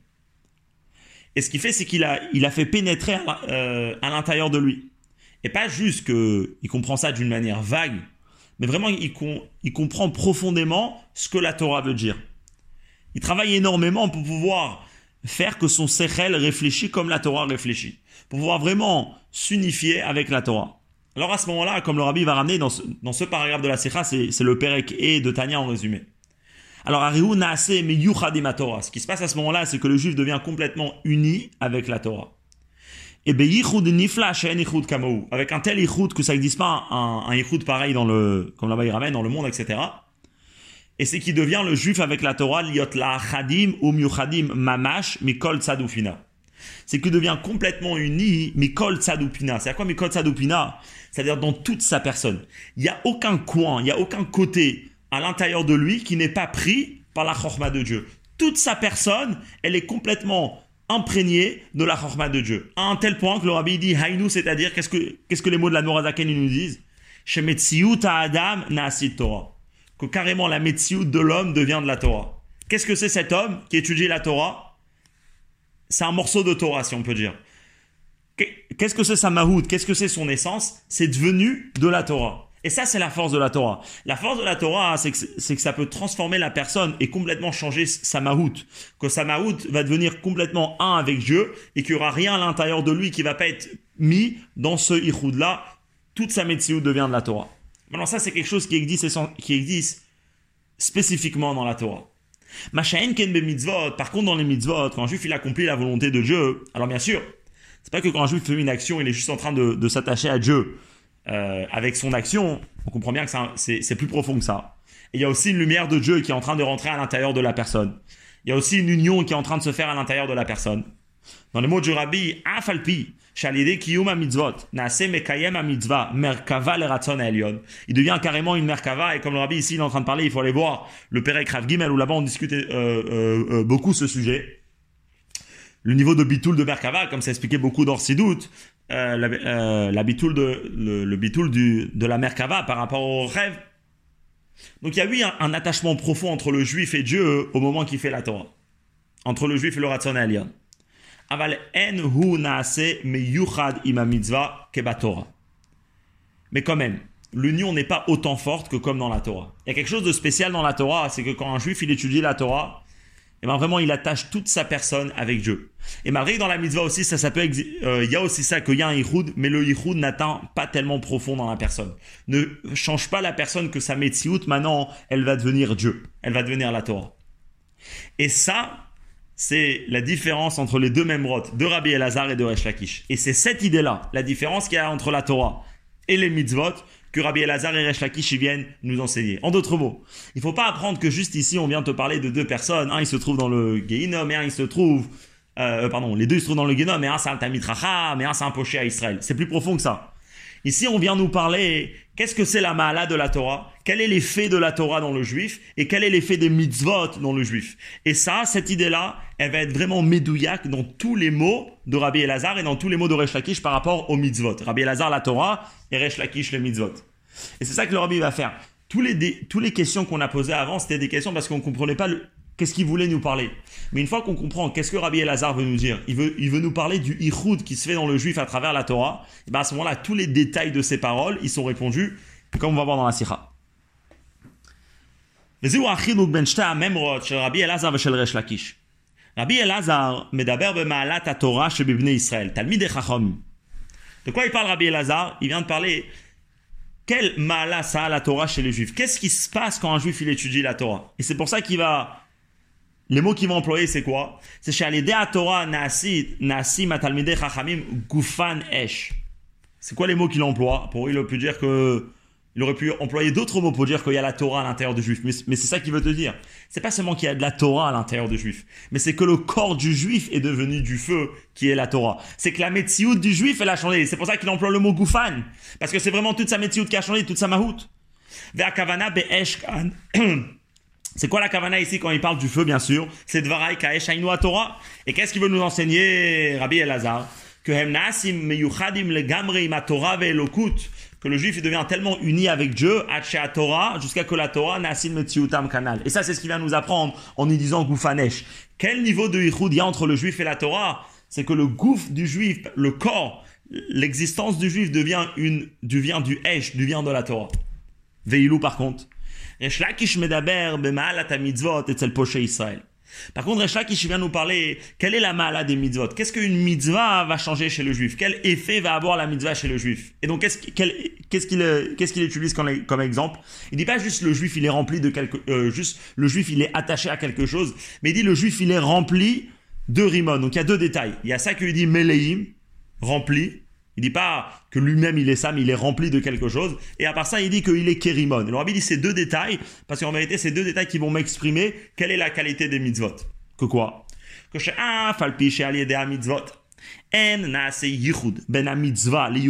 Et ce qu'il fait, c'est qu'il a, il a fait pénétrer à, euh, l'intérieur de lui. Et pas juste qu'il comprend ça d'une manière vague, mais vraiment il, il, comprend profondément ce que la Torah veut dire. Il travaille énormément pour pouvoir faire que son sechel réfléchit comme la Torah réfléchit. Pour pouvoir vraiment s'unifier avec la Torah. Alors à ce moment-là, comme le rabbi va ramener dans ce, dans ce paragraphe de la Sikha, c'est le Perek et de Tanya en résumé. Alors Arihu Naase Miyuchadim Torah. Ce qui se passe à ce moment-là, c'est que le juif devient complètement uni avec la Torah. Et Beyichud Nifla She'en Ichud Kamou. Avec un tel Ichud que ça n'existe pas un, un pareil dans le, comme là-bas il ramène, dans le monde, etc. Et c'est qui devient le juif avec la Torah, Liot La Chadim ou Miyuchadim Mamash Mikol Tzadufina. C'est qu'il devient complètement uni, Mikol Tzadupina. C'est à quoi Mikol Tzadupina C'est-à-dire dans toute sa personne. Il n'y a aucun coin, il n'y a aucun côté à l'intérieur de lui qui n'est pas pris par la chorma de Dieu. Toute sa personne, elle est complètement imprégné de la chorma de Dieu. À un tel point que le rabbi dit Haïnou, c'est-à-dire, qu'est-ce que, qu'est-ce que les mots de la Norazaken nous disent? Adam Torah. Que carrément la Metsiout de l'homme devient de la Torah. Qu'est-ce que c'est cet homme qui étudie la Torah? C'est un morceau de Torah, si on peut dire. Qu'est-ce que c'est sa mahout Qu'est-ce que c'est son essence? C'est devenu de la Torah. Et ça, c'est la force de la Torah. La force de la Torah, c'est que, que, ça peut transformer la personne et complètement changer sa mahout. Que sa mahout va devenir complètement un avec Dieu et qu'il n'y aura rien à l'intérieur de lui qui va pas être mis dans ce ichoud-là. Toute sa médecine devient de la Torah. Maintenant, ça, c'est quelque chose qui existe, qui existe spécifiquement dans la Torah. Mitzvot, par contre, dans les mitzvot, quand un juif il accomplit la volonté de Dieu, alors bien sûr, c'est pas que quand un juif fait une action, il est juste en train de, s'attacher à Dieu euh, avec son action. On comprend bien que c'est plus profond que ça. Et il y a aussi une lumière de Dieu qui est en train de rentrer à l'intérieur de la personne. Il y a aussi une union qui est en train de se faire à l'intérieur de la personne. Dans les mots du rabbi, Afalpi, Il devient carrément une merkava, et comme le rabbi ici il est en train de parler, il faut aller voir le Perek Rav Gimel, où là-bas on discutait euh, euh, euh, beaucoup ce sujet. Le niveau de bitoul de Merkava, comme ça expliqué beaucoup dans Sidout, euh, la, euh, la bitoul de, le, bitoul du, de la Merkava par rapport au rêve. Donc il y a eu un, attachement profond entre le juif et Dieu au moment qu'il fait la Torah. Entre le juif et le Ratzon Aval en naase me yuchad ima mitzvah Torah. Mais quand même, l'union n'est pas autant forte que comme dans la Torah. Il y a quelque chose de spécial dans la Torah, c'est que quand un juif il étudie la Torah, et eh ben vraiment il attache toute sa personne avec Dieu. Et malgré dans la mitzvah aussi, ça, peut, euh, il y a aussi ça qu'il y a un ihoud, mais le ihoud n'atteint pas tellement profond dans la personne. Ne change pas la personne que sa metsiout, maintenant, elle va devenir Dieu. Elle va devenir la Torah. Et ça, c'est la différence entre les deux mêmes rotes de Rabbi Elazar et de Resh Lakish. Et c'est cette idée-là, la différence qu'il y a entre la Torah et les mitzvot, que Rabbi Elazar et Resh Lakish viennent nous enseigner. En d'autres mots, il ne faut pas apprendre que juste ici on vient te parler de deux personnes. Un il se trouve dans le Geinom et un il se trouve, euh, pardon, les deux ils se trouvent dans le Geinom et un c'est un Tamit mais un c'est un poché à Israël. C'est plus profond que ça. Ici, on vient nous parler, qu'est-ce que c'est la Mahala de la Torah? Quel est l'effet de la Torah dans le juif? Et quel est l'effet des mitzvot dans le juif? Et ça, cette idée-là, elle va être vraiment médouillaque dans tous les mots de Rabbi Elazar et dans tous les mots de Resh Lakish par rapport aux mitzvot. Rabbi Elazar, la Torah, et Resh Lakish, les mitzvot. Et c'est ça que le Rabbi va faire. Tous les, les questions qu'on a posées avant, c'était des questions parce qu'on ne comprenait pas le, Qu'est-ce qu'il voulait nous parler? Mais une fois qu'on comprend qu'est-ce que Rabbi Elazar veut nous dire, il veut, il veut nous parler du Ihoud qui se fait dans le juif à travers la Torah, et bien à ce moment-là, tous les détails de ses paroles, ils sont répondus, comme on va voir dans la Sikha. Rabbi Elazar medaber bema'alat Torah Israël, Talmid De quoi il parle Rabbi Elazar? Il vient de parler quel ma'ala ça a la Torah chez les juifs? Qu'est-ce qui se passe quand un juif il étudie la Torah? Et c'est pour ça qu'il va les mots qu'il va employer, c'est quoi? C'est chez Alidea Torah Nasi, Nasi Chachamim Gufan Esh. C'est quoi les mots qu'il emploie? Pour il aurait pu dire que aurait pu employer d'autres mots pour dire qu'il y a la Torah à l'intérieur du juif. Mais, c'est ça qu'il veut te dire. C'est pas seulement qu'il y a de la Torah à l'intérieur du juif, mais c'est que le corps du juif est devenu du feu qui est la Torah. C'est que la métiout du juif, elle a changé. C'est pour ça qu'il emploie le mot goufan. Parce que c'est vraiment toute sa métiout qui a changé, toute sa mahout. C'est quoi la kavana ici quand il parle du feu, bien sûr? C'est Dvarai Kaesh Torah. Et qu'est-ce qu'il veut nous enseigner, Rabbi Elazar? Que que le juif devient tellement uni avec Dieu, Torah, jusqu'à que la Torah metziutam kanal. Et ça, c'est ce qu'il vient nous apprendre en y disant goufanesh. Quel niveau de yichud il y a entre le juif et la Torah? C'est que le gouffre du juif, le corps, l'existence du juif devient une, devient du esh, devient de la Torah. Veilou par contre. Resh Lakish medaber b'ma'alat mitzvot etzel poshe Israël. Par contre, Recha qui vient nous parler, quelle est la mala des mitzvot? Qu'est-ce qu'une mitzvah va changer chez le juif? Quel effet va avoir la mitzvah chez le juif? Et donc, qu'est-ce qu'il utilise comme, exemple? Il dit pas juste le juif, il est rempli de quelque... Euh, juste le juif, il est attaché à quelque chose, mais il dit le juif, il est rempli de rimon. Donc, il y a deux détails. Il y a ça qui lui dit meleim, rempli, il dit pas que lui-même il est ça, mais il est rempli de quelque chose. Et à part ça, il dit qu'il est kérimon. Le rabbi dit ces deux détails, parce qu'en vérité, c'est deux détails qui vont m'exprimer quelle est la qualité des mitzvot? Que quoi? Que chez un falpi mitzvot. En yichud ben mitzvah li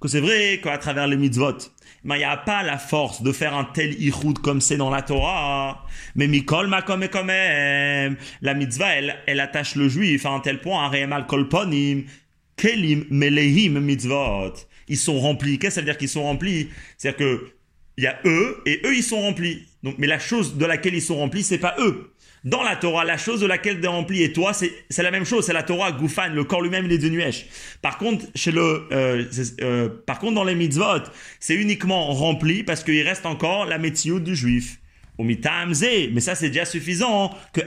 Que c'est vrai qu'à travers les mitzvot, il n'y a pas la force de faire un tel ichoud comme c'est dans la Torah. Mais Mikol Makom et quand même, la mitzvah, elle, elle attache le juif à un tel point, Reemal Kolponim, Kelim Melehim mitzvot. Ils sont remplis. Qu'est-ce que ça veut dire qu'ils sont remplis? C'est-à-dire que il y a eux et eux ils sont remplis. Donc, mais la chose de laquelle ils sont remplis, c'est pas eux. Dans la Torah, la chose de laquelle tu es rempli et toi, c'est la même chose. C'est la Torah, Goufan, le corps lui-même, il est devenu Esh. Par contre, chez le, euh, euh, par contre, dans les mitzvot, c'est uniquement rempli parce qu'il reste encore la métiout du juif. Mais ça c'est déjà suffisant que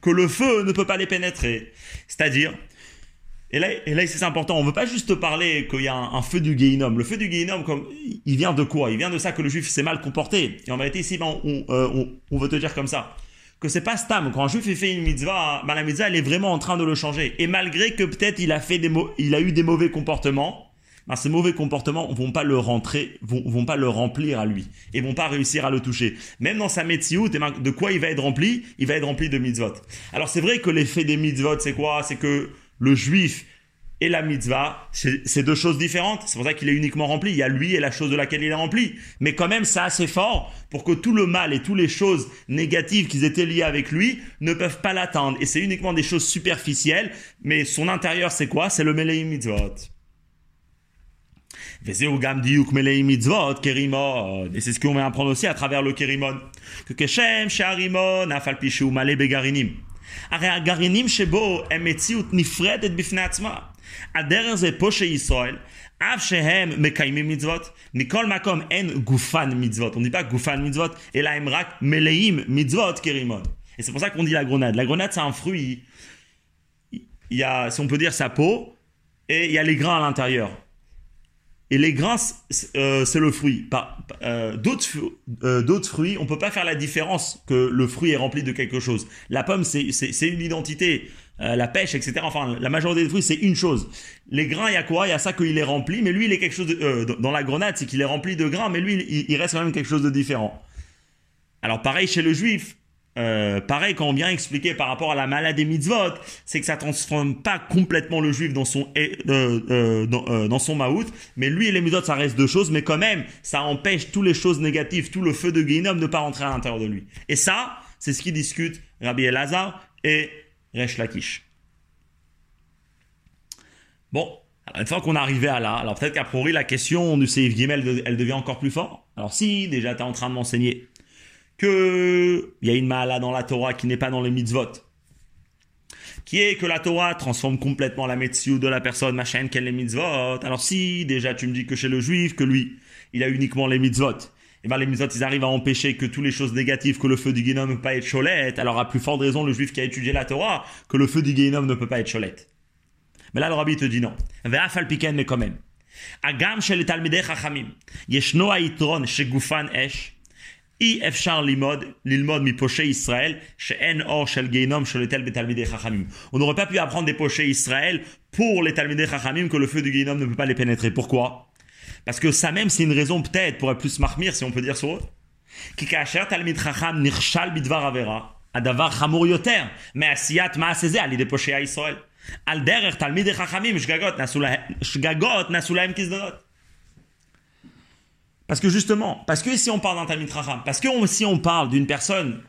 que le feu ne peut pas les pénétrer. C'est-à-dire, et là, et là c'est important. On veut pas juste parler qu'il y a un, feu du Guéinom. Le feu du Guéinom, comme, il vient de quoi? Il vient de ça que le juif s'est mal comporté. Et en vérité, ici, ben, on, euh, on, veut te dire comme ça. Que c'est pas stam. Quand un juif fait une mitzvah, ben, la mitzvah, elle est vraiment en train de le changer. Et malgré que peut-être il a fait des il a eu des mauvais comportements, ben, ces mauvais comportements vont pas le rentrer, vont, vont pas le remplir à lui. Et vont pas réussir à le toucher. Même dans sa métiout, ben, de quoi il va être rempli? Il va être rempli de mitzvot. Alors c'est vrai que l'effet des mitzvot, c'est quoi? C'est que le juif et la mitzvah, c'est deux choses différentes. C'est pour ça qu'il est uniquement rempli. Il y a lui et la chose de laquelle il est rempli. Mais quand même, c'est assez fort pour que tout le mal et toutes les choses négatives qui étaient liées avec lui ne peuvent pas l'atteindre. Et c'est uniquement des choses superficielles. Mais son intérieur, c'est quoi? C'est le Meleim Mitzvot. Et c'est ce qu'on va apprendre aussi à travers le Kerimon. Que Keshem, Sharimon, Afalpishu, Male Begarinim. הרי הגרעינים שבו הם מציאות נפרדת בפני עצמה. הדרך זה פה שישראל, אף שהם מקיימים מצוות, מכל מקום אין גופן מצוות. On ne dit pas גופן מצוות, אלא הם רק מלאים מצוות כרימון. Et c'est pour ça qu'on dit la grenade. La grenade, c'est un fruit. Il y a, si on peut dire, sa peau, et il y a les grains à l'intérieur. Et les grains, euh, c'est le fruit. Euh, euh, d'autres fruits, on peut pas faire la différence que le fruit est rempli de quelque chose. La pomme, c'est une identité. la pêche, etc. Enfin, la majorité des fruits, c'est une chose. Les grains, il y a quoi? Il y a ça qu'il est rempli, mais lui, il est quelque chose dans la grenade, c'est qu'il est rempli de grains, mais lui, il reste quand même quelque chose de différent. Alors pareil chez le juif, euh, pareil, quand on vient expliquer par rapport à la maladie mitzvot, c'est que ça transforme pas complètement le juif dans son euh, euh, dans, son maout, mais lui et les mitzvot ça reste deux choses, mais quand même ça empêche toutes les choses négatives, tout le feu de Guinom de pas rentrer à l'intérieur de lui. Et ça, c'est ce qui discute Rabbi Elazar et Resh Lakish. Bon, une fois qu'on est arrivé à là, alors peut-être qu'à priori la question du Seif Gimel elle devient encore plus forte. Alors si déjà tu es en train de m'enseigner qu'il y a une mala dans la Torah qui n'est pas dans les mitzvot, qui est que la Torah transforme complètement la médecine de la personne, machin, qu'elle les mitzvot. Alors si déjà tu me dis que chez le juif, que lui, il a uniquement les mitzvot, et eh bien les mitzvot, ils arrivent à empêcher que toutes les choses négatives, que le feu du Guénom ne peut pas être cholette, alors à plus forte raison, le juif qui a étudié la Torah, que le feu du Guénom ne peut pas être cholette. Mais là, le rabbi te dit non. mais quand même. Agam shel. Yeshno shegufan esh. On n'aurait pas pu apprendre des pochés Israël pour les Talmidei Chachamim que le feu du Guénom ne peut pas les pénétrer. Pourquoi? Parce que ça même, c'est une raison peut-être pour plus marmir, si on peut dire sur eux. Parce que justement, parce que si on parle d'un Talmid parce que si on parle d'une personne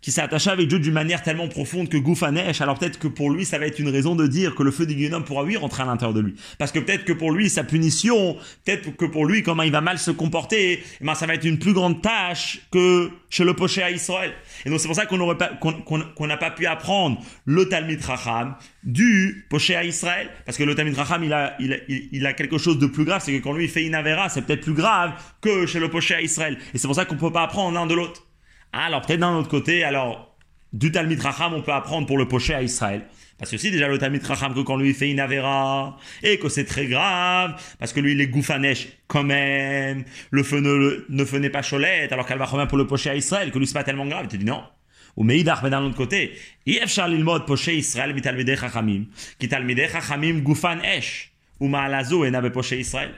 qui s'est attachée avec Dieu d'une manière tellement profonde que Goufanesh, alors peut-être que pour lui, ça va être une raison de dire que le feu du Guénom pourra lui rentrer à l'intérieur de lui. Parce que peut-être que pour lui, sa punition, peut-être que pour lui, comment il va mal se comporter, eh ben, ça va être une plus grande tâche que chez le poché à Israël. Et donc c'est pour ça qu'on n'aurait pas, qu'on n'a pas pu apprendre le Talmid Racham du poché à Israël, parce que le Talmid Racham il a, il, a, il a quelque chose de plus grave, c'est que quand lui il fait une Avera, c'est peut-être plus grave que chez le poché à Israël. Et c'est pour ça qu'on peut pas apprendre l'un de l'autre. Alors peut-être d'un autre côté, alors du Talmid Racham, on peut apprendre pour le pocher à Israël. Parce que si déjà le Talmid Racham, que quand lui il fait Inavera, et que c'est très grave, parce que lui il est gouffanèche quand même, le feu ne, ne feu pas cholette, alors qu'elle va revenir pour le pocher à Israël, que lui c'est pas tellement grave, il te dit non. Ou Meidach, mais d'un autre côté, Yefchar Lilmod pocher Israël mit Talmidei Chachamim, qui Talmidei Chachamim goufan ou Maalazo et n'avait pocher Israël.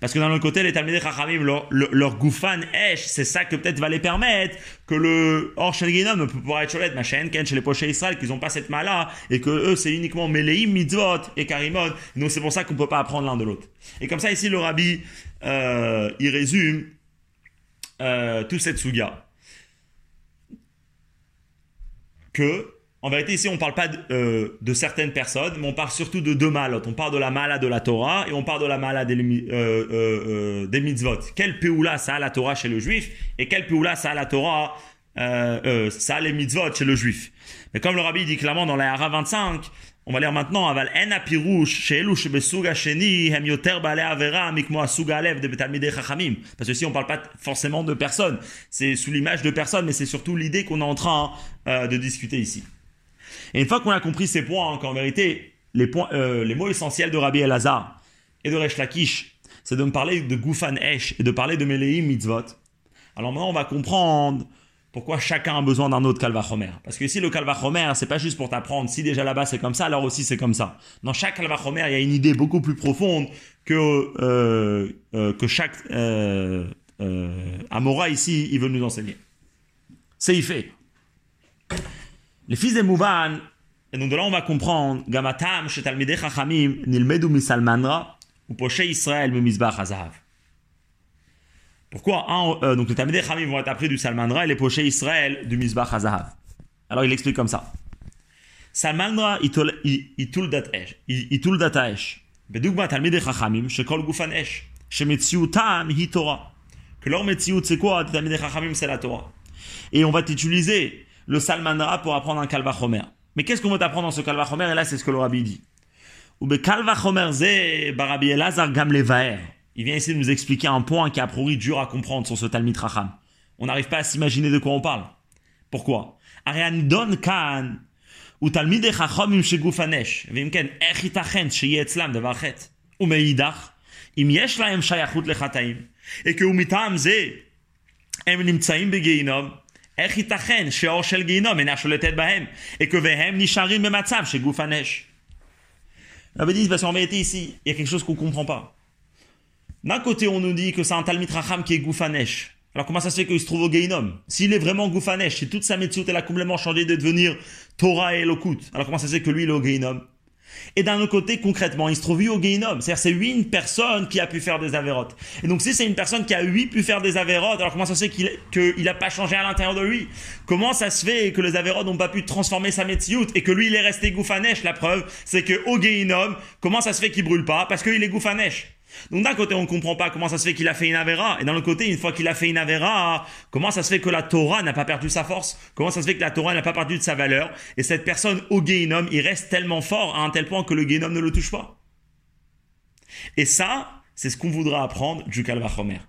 Parce que d'un autre côté, les Talmidei Chachamim, leur, leur, goufan esh, c'est ça que peut-être va les permettre que le shel Ginom ne peut pas être cholet, machin, ken, chez les pochés Israël, qu'ils n'ont pas cette mala, et que eux, c'est uniquement Meleim, Mitzvot et Karimon. Donc c'est pour ça qu'on peut pas apprendre l'un de l'autre. Et comme ça, ici, le rabbi, euh, il résume euh, toute cette suga. Que en vérité, ici, on ne parle pas de, euh, de, certaines personnes, mais on parle surtout de deux malot. On parle de la mala de la Torah et on parle de la mala des, euh, euh, des mitzvot. Quel péoula ça a la Torah chez le juif et quel péoula ça a la Torah, ça a les mitzvot chez le juif. Mais comme le rabbi dit clairement dans la Hara 25, on va lire maintenant, aval en chez de. Parce que ici, on parle pas forcément de personnes. C'est sous l'image de personnes, mais c'est surtout l'idée qu'on est en train de discuter ici. Et une fois qu'on a compris ces points, hein, qu'en vérité, les, points, euh, les mots essentiels de Rabbi Elazar et de Resh Lakish, c'est de me parler de Goufan Esh et de parler de Meleim Mitzvot. Alors maintenant, on va comprendre pourquoi chacun a besoin d'un autre Kalvachomer. Parce que ici, le Kalvachomer, c'est pas juste pour t'apprendre, si déjà là-bas c'est comme ça, alors aussi c'est comme ça. Dans chaque Kalvachomer, il y a une idée beaucoup plus profonde que, euh, euh, que chaque Amora ici, il veut nous enseigner. C'est y fait. Les fils des Mouvan, et donc de là on va comprendre, Gamatam, Shetalmidei Chachamim, Nilmedu Misalmanra, ou Poche Israël, Mimizbach Azav. Pourquoi hein, euh, Donc les Talmidei Chachamim vont être appris du Salmanra et les Poche Israël du Mizbach Azav? Alors il explique comme ça. Salmanra itul dat esh. Itul dat esh. Bedugma Talmidei Chachamim, Shekol Gufan esh. Shemetziutam hi Torah. Que leur metziut c'est quoi? Talmidei Chachamim c'est la Torah. Et on va t'utiliser le salmandra pour apprendre un kalvachomer. Mais qu'est-ce qu'on veut apprendre dans ce kalvachomer Et là, c'est ce que le rabbi dit. Ou kalvachomer ze barabi elazar gam levaer. Il vient essayer de nous expliquer un point qui est a priori dur à comprendre sur ce Talmid Racham. On n'arrive pas à s'imaginer de quoi on parle. Pourquoi? Don kan ou Talmid Chachamim shegufanesh vim ken ech itachen sheye etzlam davar chet u meidach im yesh lahem shayachut lechataim et que umitam ze em nimtzaim begeinom איך ייתכן שאור של גיהינום אינה שולטת בהם, et que והם נשארים במצב שגוף הנש. Rabbi dit, parce qu'en vérité ici, il y a quelque chose qu'on ne comprend pas. D'un côté, on nous dit que c'est un Talmid Racham qui est Goufanesh. Alors comment ça se fait qu'il se trouve au Geinom S'il est vraiment Goufanesh, si toute sa méthode elle a complètement changé de devenir Torah et Elokut, alors comment ça se fait que lui il est au Geinom et d'un autre côté, concrètement, il se trouve au Geinom. C'est-à-dire, c'est lui une personne qui a pu faire des avérotes. Et donc, si c'est une personne qui a lui pu faire des avérotes, alors comment ça se fait qu'il n'a pas changé à l'intérieur de lui? Comment ça se fait que les avérotes n'ont pas pu transformer sa métiout et que lui, il est resté goufanesh? La preuve, c'est que au Geinom, comment ça se fait qu'il brûle pas? Parce qu'il est goufanesh. Donc d'un côté, on ne comprend pas comment ça se fait qu'il a fait une Avera, et d'un autre côté, une fois qu'il a fait une Avera, comment ça se fait que la Torah n'a pas perdu sa force? Comment ça se fait que la Torah n'a pas perdu de sa valeur? Et cette personne au Geinom, il reste tellement fort à un tel point que le Geinom ne le touche pas. Et ça, c'est ce qu'on voudra apprendre du Kalvachomer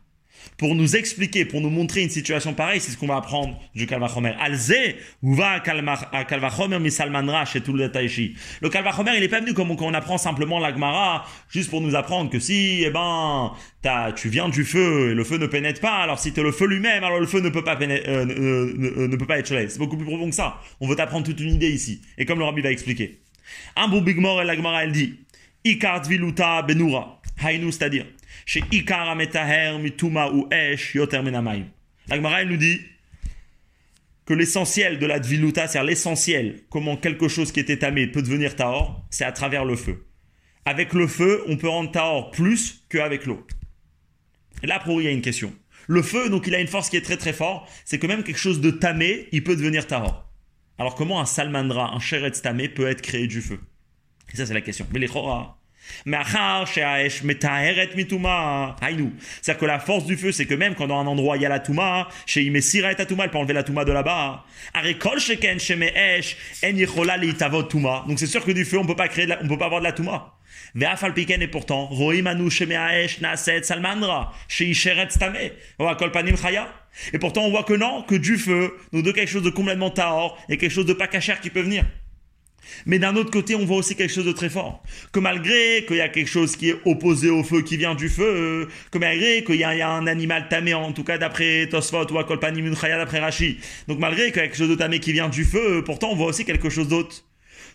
pour nous expliquer, pour nous montrer une situation pareille, c'est ce qu'on va apprendre du Kalvachomer. Alze, ou va Kalvachomer misalmanra chez tout le Taishi. Le Kalvachomer, il est pas venu comme on apprend simplement la Gemara, juste pour nous apprendre que si, eh ben, tu viens du feu et le feu ne pénètre pas, alors si tu le feu lui-même, alors le feu ne peut pas, euh, ne, peut pas être chaud. C'est beaucoup plus profond que ça. On veut t'apprendre toute une idée ici. Et comme le Rabbi va expliquer. Un beau Big More, la Gemara, elle dit, Ikart viluta benura. Hainu, c'est-à-dire, chez Ikara Metaher Mituma ou Esh Yoter Menamaim. La nous dit que l'essentiel de la Dviluta, c'est-à-dire l'essentiel, comment quelque chose qui était tamé peut devenir Tahor, c'est à travers le feu. Avec le feu, on peut rendre Tahor plus qu'avec l'eau. Là, pour il y a une question. Le feu, donc, il a une force qui est très très forte, c'est que même quelque chose de tamé, il peut devenir Tahor. Alors, comment un salmandra, un sheretz tamé, peut être créé du feu? Et ça, c'est la question. Mais les c'est-à-dire que la force du feu, c'est que même quand dans un endroit il y a la Touma, chez Imesira et Touma, elle peut enlever la Touma de là-bas. Donc c'est sûr que du feu, on peut pas créer, on peut pas avoir de la Touma. Et pourtant, et pourtant, on voit que non, que du feu, donc de quelque chose de complètement tahor, et quelque chose de pas cachère qui peut venir. Mais d'un autre côté, on voit aussi quelque chose de très fort. Que malgré qu'il y a quelque chose qui est opposé au feu, qui vient du feu, que malgré qu'il y, a un animal tamé, en tout cas d'après Tosfot ou Akolpani Munchaya d'après Rashi, donc malgré qu'il y a quelque chose de tamé qui vient du feu, pourtant on voit aussi quelque chose d'autre.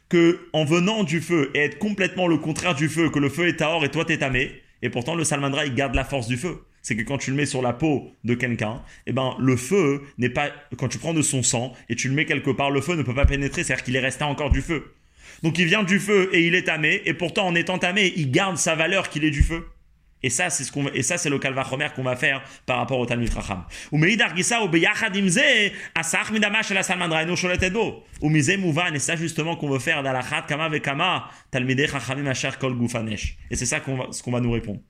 Que en venant du feu et être complètement le contraire du feu, que le feu est tahor et toi t'es tamé, Et pourtant, le salmandra, il garde la force du feu. C'est que quand tu le mets sur la peau de quelqu'un, eh ben, le feu n'est pas, quand tu prends de son sang et tu le mets quelque part, le feu ne peut pas pénétrer, c'est-à-dire qu'il est resté encore du feu. Donc il vient du feu et il est tamé, et pourtant en étant tamé, il garde sa valeur qu'il est du feu. Et ça, c'est ce qu'on et ça, c'est le kalvachomer qu'on va faire par rapport au Talmud Racham. Ou meidar gisa ou beyachad imze asach midamash la salmandra eno sholetedo. Ou mize mouvan et ça justement qu'on veut faire dalachat kama vekama talmidei chachamim asher kol gufanesh. Et c'est ça qu'on va, ce qu'on va nous répondre.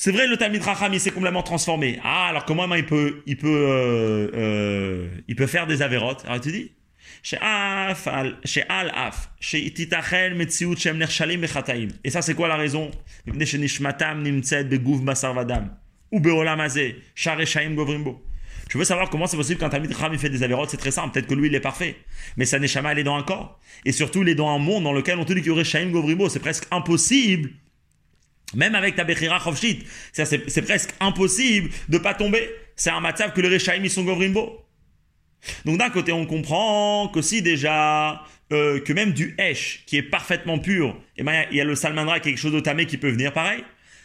C'est vrai, le Talmud Racham, il s'est complètement transformé. Ah, alors comment il peut, il peut, euh, euh, il peut faire des avérotes Alors tu dis et ça, c'est quoi la raison? Tu veux savoir comment c'est possible qu'un Talmid Chacham fait des avérotes C'est très simple. Peut-être que lui, il est parfait. Mais ça n'est jamais allé dans un corps. Et surtout, il est dans un monde dans lequel on te dit qu'il y aurait Shaim Govrimbo. C'est presque impossible. Même avec ta Bechira Chovshit, c'est presque impossible de pas tomber. C'est un matzav que les Rechaim, ils sont Govrimbo. Donc d'un côté, on comprend que si déjà, euh, que même du Hesh, qui est parfaitement pur, et eh ben, il y a le Salmandra quelque chose de tamé qui peut venir pareil.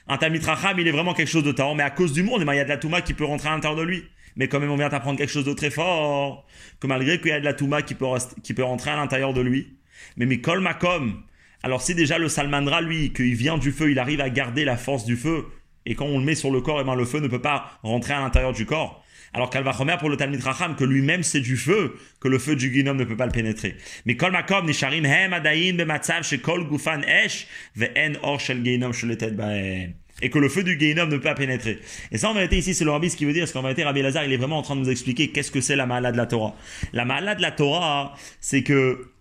Un Tamitracham, il est vraiment quelque chose de mais à cause du monde, eh ben, il y a de la Touma qui peut rentrer à l'intérieur de lui. Mais quand même, on vient t'apprendre quelque chose de très fort, que malgré qu'il y a de la Touma qui peut, qui peut rentrer à l'intérieur de lui. Mais Mikol Makom, alors si déjà le Salmandra, lui, qu'il vient du feu, il arrive à garder la force du feu, et quand on le met sur le corps, eh ben, le feu ne peut pas rentrer à l'intérieur du corps. Alors va pour le Talmid Racham, que lui-même c'est du feu, que le feu du Guinom ne peut pas le pénétrer. Mais kol nisharim hem adayin bematzav shekol gufan esh ve'en or shel bahem et que le feu du Guénom ne peut pas pénétrer. Et ça, en vérité, ici, c'est le rabbi ce qui veut dire, parce qu'en vérité, Rabbi Lazare, il est vraiment en train de nous expliquer qu'est-ce que c'est la malade de la Torah. La malade de la Torah, c'est que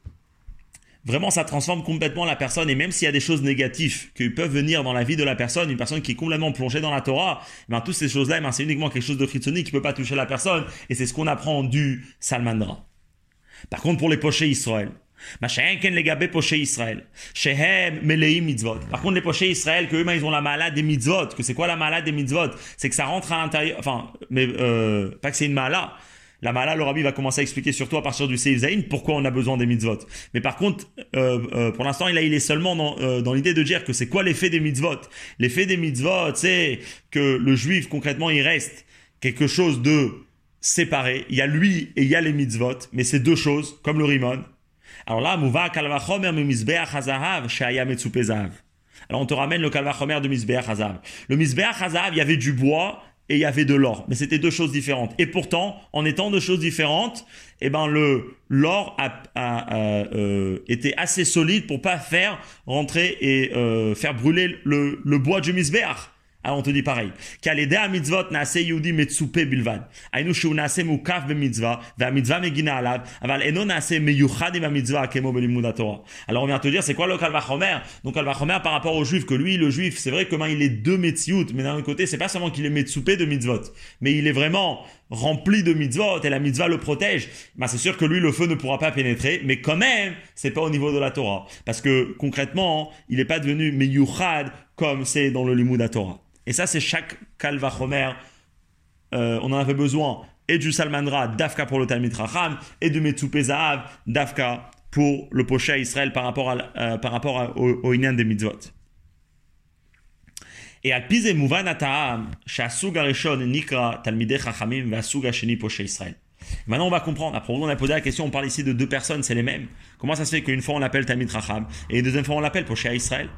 vraiment ça transforme complètement la personne et même s'il y a des choses négatives qui peuvent venir dans la vie de la personne, une personne qui est complètement plongée dans la Torah, eh ben toutes ces choses-là, eh ben, c'est uniquement quelque chose de chitsoni qui peut pas toucher la personne et c'est ce qu'on apprend du Salmandra. Par contre, pour les pochés Israël, par contre, les pochés Israël, que eux, ils ont la malade des mitzvot. Que c'est quoi la malade des mitzvot? C'est que ça rentre à l'intérieur. Enfin, mais euh, pas que c'est une malade la Mala, le Rabbi va commencer à expliquer surtout à partir du Seif pourquoi on a besoin des mitzvot. Mais par contre, euh, euh, pour l'instant, il, il est seulement dans, euh, dans l'idée de dire que c'est quoi l'effet des mitzvot. L'effet des mitzvot, c'est que le juif, concrètement, il reste quelque chose de séparé. Il y a lui et il y a les mitzvot, mais c'est deux choses, comme le rimon. Alors là, Mouva kalvachomer mizbeach hazahav shaya metzupezav. Alors on te ramène le kalvachomer de mizbeach hazahav. Le mizbeach hazahav, il y avait du bois et il y avait de l'or. Mais c'était deux choses différentes. Et pourtant, en étant deux choses différentes, eh ben le l'or a, euh, été assez solide pour pas faire rentrer et euh, faire brûler le, le bois du misbéach. Alors on te dit pareil. Alors on vient te dire c'est quoi le kalvachomer Donc kalvachomer par rapport au juif, que lui le juif, c'est vrai comment il est deux metziut, mais d'un autre côté c'est pas seulement qu'il est metzupe de mitzvot, mais il est vraiment rempli de mitzvot et la mitzvah le protège, bah c'est sûr que lui le feu ne pourra pas pénétrer, mais quand même c'est pas au niveau de la Torah, parce que concrètement il n'est pas devenu meyuchad comme c'est dans le limud Torah. Et ça, c'est chaque kalvachomer. Euh, on en avait besoin et du salmandra, dafka pour le Talmid Racham, et du Metsupe dafka pour le poché Israël par rapport, à, euh, par rapport au, au des mitzvot. Et al pize mouvan ata'am, shasug arishon nikra talmidei chachamim vasug asheni poché Israël. Maintenant, on va comprendre. Après, on a posé la question, on parle ici de deux personnes, c'est les mêmes. Comment ça se fait qu'une fois on l'appelle Talmid Racham et une deuxième fois on l'appelle Poché Israël?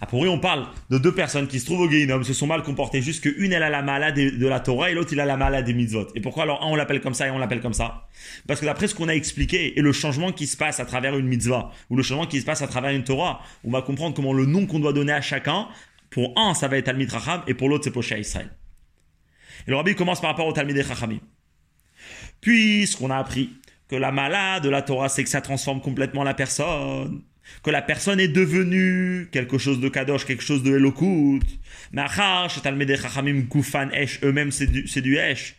A priori, on parle de deux personnes qui se trouvent au Guéinom, se sont mal comportées, juste qu'une, elle a la maladie de la Torah et l'autre, il a la maladie des mitzvot. Et pourquoi alors un, on l'appelle comme ça et on l'appelle comme ça? Parce que d'après ce qu'on a expliqué et le changement qui se passe à travers une mitzvah ou le changement qui se passe à travers une Torah, on va comprendre comment le nom qu'on doit donner à chacun, pour un, ça va être Talmid Racham et pour l'autre, c'est Poché Israël. Et le rabbi commence par rapport au Talmid Rachamim. Puisqu'on a appris que la malade de la Torah, c'est que ça transforme complètement la personne que la personne est devenue quelque chose de kadosh, quelque chose de elokut. Mais achar, talmidei chachamim kufan esh, eux-mêmes c'est du, c'est esh.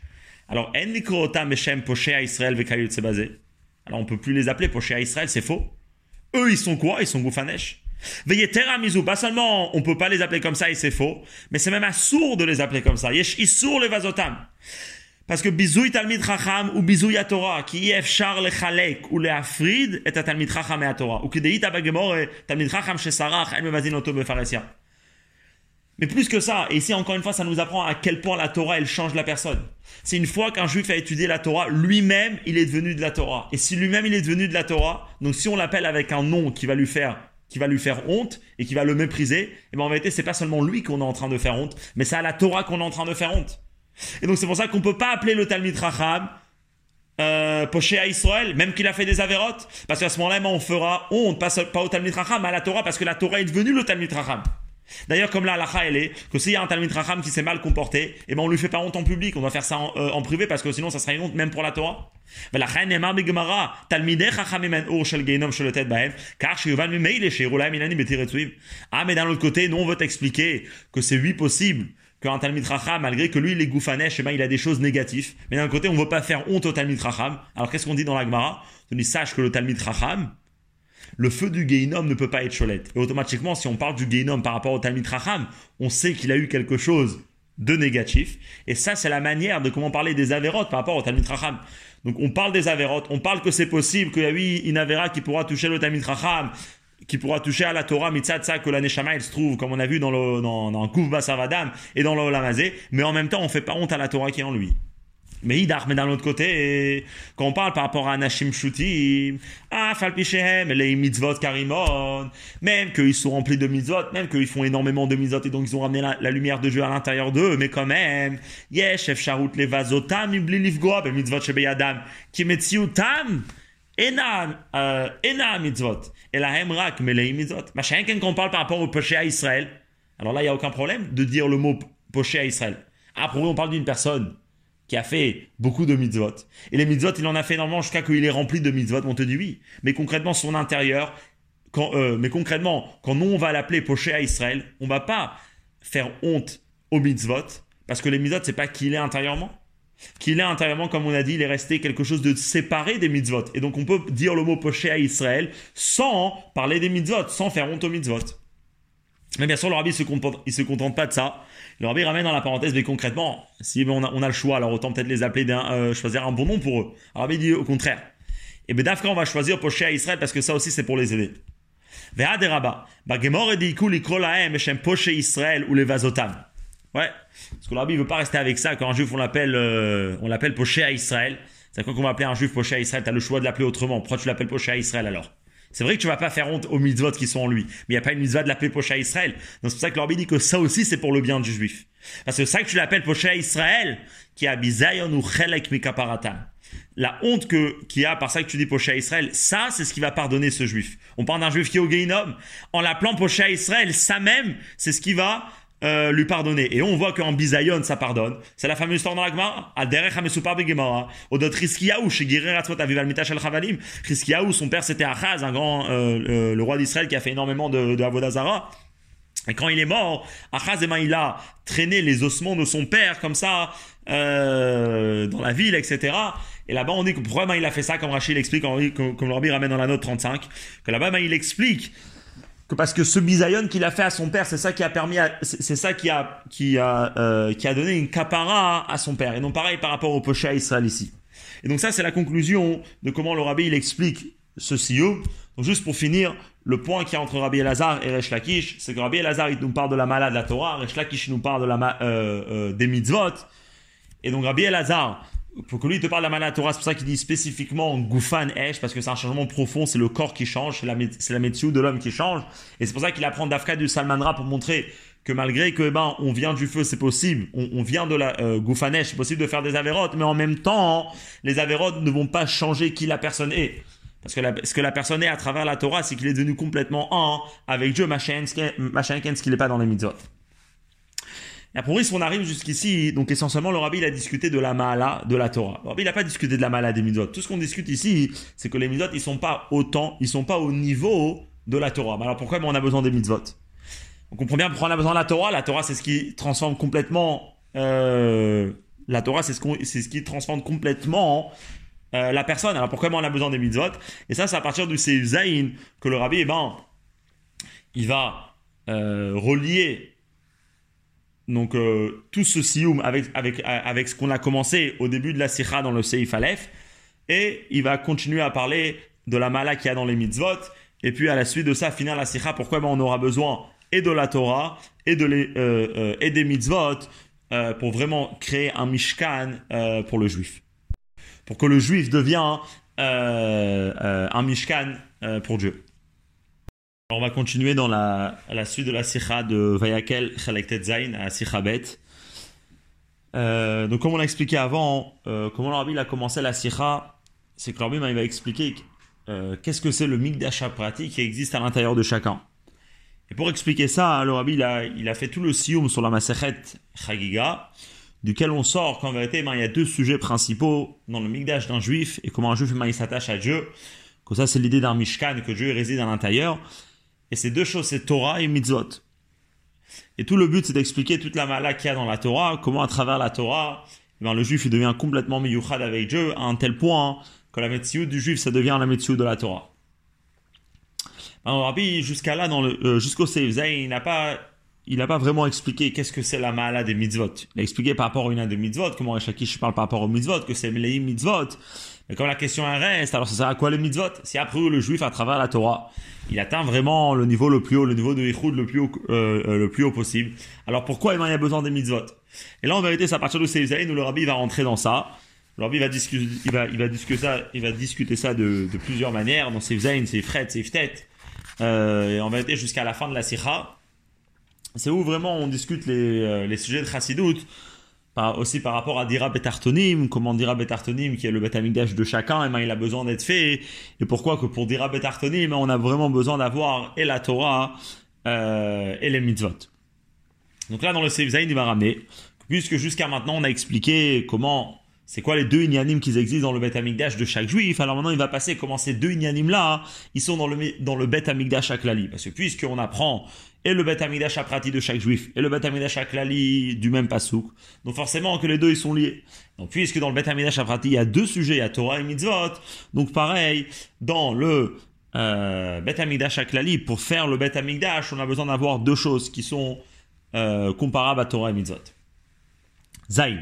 Alors, en nikrota meshem à Israël vekayut basé. Alors, on peut plus les appeler à Israël, c'est faux. Eux, ils sont quoi? Ils sont gufan esh. Veyetera mizu, pas seulement on peut pas les appeler comme ça et c'est faux, mais c'est même assourd de les appeler comme ça. Yesh issour le vazotam. Parce que bisouy talmid chacham ou bisouy Torah, qui efchar lechalek ou leafrid et talmid chacham et Torah. Ou que deita bagemore talmid chacham shesarach el mevazin oto befaresia. Mais plus que ça, et ici encore une fois, ça nous apprend à quel point la Torah, elle change la personne. C'est une fois qu'un juif a étudié la Torah, lui-même, il est devenu de la Torah. Et si lui-même, il est devenu de la Torah, donc si on l'appelle avec un nom qui va lui faire qui va lui faire honte et qui va le mépriser, et eh bien en vérité, c'est pas seulement lui qu'on est en train de faire honte, mais c'est à la Torah qu'on est en train de faire honte. Et donc c'est pour ça qu'on peut pas appeler le Talmud Racham euh, poché à Israël, même qu'il a fait des avérotes, parce qu'à ce moment-là, on fera honte, pas, au Talmud Racham, mais à la Torah, parce que la Torah est devenue le Talmud Racham. D'ailleurs, comme là, la elle est que s'il y a un Talmud Racham qui s'est mal comporté, eh ben on lui fait pas honte en public, on doit faire ça en, euh, privé parce que sinon ça serait une honte même pour la Torah. Ah, mais d'un autre côté, nous on veut t'expliquer que c'est oui possible qu'un Talmud Racham, malgré que lui il est goufanesh, ben, il a des choses négatives. Mais d'un côté, on veut pas faire honte au Talmud Racham. Alors qu'est-ce qu'on dit dans la Gemara? On dit sache que le Talmud Racham, le feu du Geinom ne peut pas être cholette. Et automatiquement, si on parle du Geinom par rapport au Talmud Racham, on sait qu'il a eu quelque chose de négatif. Et ça, c'est la manière de comment parler des avérotes par rapport au Talmud Racham. Donc on parle des avérotes, on parle que c'est possible qu'il y a eu une qui pourra toucher le Talmud Racham, qui pourra toucher à la Torah mitzatza que la Neshama elle se trouve, comme on a vu dans le dans, dans Kouf Basavadam et dans le mais en même temps on fait pas honte à la Torah qui est en lui. Mais Idar, mais d'un autre côté, quand on parle par rapport à Nashim Shutim, ah, Falpichem, les mitzvot karimon, même qu'ils sont remplis de mitzvot, même qu'ils font énormément de mitzvot et donc ils ont ramené la, lumière de Dieu à l'intérieur d'eux, mais quand même, yesh, efsharut levazotam, ibli livgoa, be mitzvot shebeyadam, ki metziutam, ena, mitzvot, et la hemrak, mitzvot. Machin, quand on parle par rapport au péché à Israël, alors là, il n'y a aucun problème de dire le mot péché à Israël. Après, on parle d'une personne qui a fait beaucoup de mitzvot. Et les mitzvot, il en a fait énormément jusqu'à qu'il est rempli de mitzvot. On te dit oui. Mais concrètement, son intérieur, quand, euh, mais concrètement, quand nous, on va l'appeler poché à Israël, on va pas faire honte aux mitzvot, parce que les mitzvot, c'est pas qu'il est intérieurement. Qu'il est intérieurement, comme on a dit, il est resté quelque chose de séparé des mitzvot. Et donc, on peut dire le mot poché à Israël sans parler des mitzvot, sans faire honte aux mitzvot. Mais bien sûr, le rabbi se il se contente pas de ça. Le rabbi ramène dans la parenthèse, mais concrètement, si on a, le choix, alors autant peut-être les appeler, euh, choisir un bon nom pour eux. Le rabbi dit au contraire. Et bien d'Afrique, on va choisir Poché à Israël parce que ça aussi c'est pour les aider. Israël ou les Vazotam. Ouais, parce que le ne veut pas rester avec ça. Quand un juif on l'appelle, euh, on l'appelle Poché à Israël. C'est quand va appeler un juif Poché à Israël, tu as le choix de l'appeler autrement. Pourquoi tu l'appelles Poché à Israël alors? C'est vrai que tu vas pas faire honte aux mitzvot qui sont en lui, mais il n'y a pas une mitzvah de l'appeler Pocha Israël. Donc c'est pour ça que l'Orbi dit que ça aussi c'est pour le bien du juif. Parce que ça que tu l'appelles Pocha Israël, qui a bizayon ou chelek La honte que, qu'il y a par ça que tu dis Pocha Israël, ça c'est ce qui va pardonner ce juif. On parle d'un juif qui est au Geinom. En l'appelant Pocha Israël, ça même, c'est ce qui va euh, lui pardonner. Et on voit qu'en Bisayon, ça pardonne. C'est la fameuse histoire dans la Gemara. Aderech HaMesupar. Odot Rizkiyahu, chez Girer Atzvot Avival Mitash al Chavalim. Rizkiyahu, son père c'était Achaz, un grand, euh, euh, le roi d'Israël qui a fait énormément de, de Avodazara. Et quand il est mort, Achaz, eh ben, il a traîné les ossements de son père comme ça dans la ville, etc. Et là-bas, on dit que pourquoi il a fait ça, comme Rachid l'explique, comme, comme Rabbi ramène dans la note 35, que là-bas, ben, il explique que parce que ce bisayon qu'il a fait à son père, c'est ça qui a permis, c'est ça qui a qui a euh, qui a donné une capara à son père. Et non pareil par rapport au poché à Israël ici. Et donc ça c'est la conclusion de comment le rabbi il explique ce siyum. Donc juste pour finir, le point qui y a entre Rabbi Elazar et Resh Lakish, c'est que Rabbi Elazar il nous parle de la malade de la Torah, Resh Lakish nous parle de la euh, euh, des mitzvot. Et donc Rabbi Elazar pour que lui te parle de la maladie Torah, c'est pour ça qu'il dit spécifiquement Goufan Esh, parce que c'est un changement profond, c'est le corps qui change, c'est la, c'est la de l'homme qui change. Et c'est pour ça qu'il apprend d'Afka du Salmanra pour montrer que malgré que, eh ben, on vient du feu, c'est possible, on, vient de la euh, c'est possible de faire des avérotes, mais en même temps, les avérotes ne vont pas changer qui la personne est. Parce que ce que la personne est à travers la Torah, c'est qu'il est devenu complètement un avec Dieu, machin, qu'il n'est pas dans les mitzvot. Et si on arrive jusqu'ici, donc essentiellement, le rabbi, il a discuté de la mala, de la Torah. Le il n'a pas discuté de la mala des mitzvot. Tout ce qu'on discute ici, c'est que les mitzvot, ils sont pas autant, ils sont pas au niveau de la Torah. Alors pourquoi on a besoin des mitzvot? On comprend bien pourquoi on a besoin de la Torah. La Torah, c'est ce qui transforme complètement, euh, la Torah, c'est ce, ce qui transforme complètement euh, la personne. Alors pourquoi on a besoin des mitzvot? Et ça, c'est à partir du Seif que le rabbi, eh ben, il va euh, relier donc euh, tout ce sioum avec, avec, avec ce qu'on a commencé au début de la sikha dans le Seif Aleph, et il va continuer à parler de la mala qu'il y a dans les mitzvot, et puis à la suite de ça, finir la sikha, pourquoi ben, on aura besoin et de la Torah et, de les, euh, euh, et des mitzvot pour vraiment créer un mishkan pour le juif. Pour que le juif devienne un mishkan pour Dieu. On va continuer dans la, la suite de la sikha de Vayakel Chalek Zain à Sikha Bet. Euh, donc, comme on l'a expliqué avant, euh, comment le rabbi a commencé la sikha, c'est que le rabbi il va expliquer euh, qu'est-ce que c'est le mikdash pratique qui existe à l'intérieur de chacun. Et pour expliquer ça, le rabbi il a, il a fait tout le sioum sur la Masechet Chagiga, duquel on sort qu'en vérité, ben, il y a deux sujets principaux dans le mikdash d'un juif et comment un juif ben, s'attache à Dieu. Que ça, c'est l'idée d'un mishkan, que Dieu réside à l'intérieur. Et ces deux choses, c'est Torah et mitzvot. Et tout le but, c'est d'expliquer toute la mala qu'il y a dans la Torah, comment à travers la Torah, eh ben, le juif il devient complètement miyuchad avec Dieu, à un tel point que la médecine du juif, ça devient la médecine de la Torah. Alors, Rabbi, jusqu'à là, euh, jusqu'au Seif il n'a pas, il n'a pas vraiment expliqué qu'est-ce que c'est la mala des mitzvot. Il a expliqué par rapport à une des mitzvot, comment Shakish parle par rapport aux mitzvot, que c'est les mitzvot. Mais quand la question reste, alors ça sert à quoi les mitzvot? Si après le juif, à travers la Torah, il atteint vraiment le niveau le plus haut, le niveau de Yichud le plus haut, euh, euh, le plus haut possible. Alors pourquoi il y a besoin des mitzvot? Et là, en vérité, c'est à partir de Zayn où le Rabbi va rentrer dans ça. Le Rabbi va discuter, il va, il va discuter ça, il va discuter ça de, de plusieurs manières. Dans Seif Zayn, Seif Fret, Seif Tet. Euh, et en vérité, jusqu'à la fin de la Sikha, c'est où vraiment on discute les, euh, les sujets de Chassidut, aussi par rapport à Dira Betartonim, comment Dira Betartonim, qui est le Betamigdash de chacun, et ben, il a besoin d'être fait, et pourquoi que pour Dira Betartonim, on a vraiment besoin d'avoir et la Torah euh, et les mitzvot. Donc là, dans le Seif il va ramener, puisque jusqu'à maintenant, on a expliqué comment c'est quoi les deux inyanim qui existent dans le Bet Amikdash de chaque juif? Alors maintenant, il va passer comment ces deux inyanim là, ils sont dans le dans le Bet Amikdash Aklali. Parce que puisqu'on apprend et le Bet Amikdash Aprati de chaque juif et le Bet Amikdash Aklali du même pasouk, donc forcément que les deux ils sont liés. Donc puisque dans le Bet Amikdash Aprati il y a deux sujets, il y a Torah et Mitzvot, donc pareil dans le euh, Bet Amikdash Aklali pour faire le Bet Amikdash, on a besoin d'avoir deux choses qui sont euh, comparables à Torah et Mitzvot. Zayn.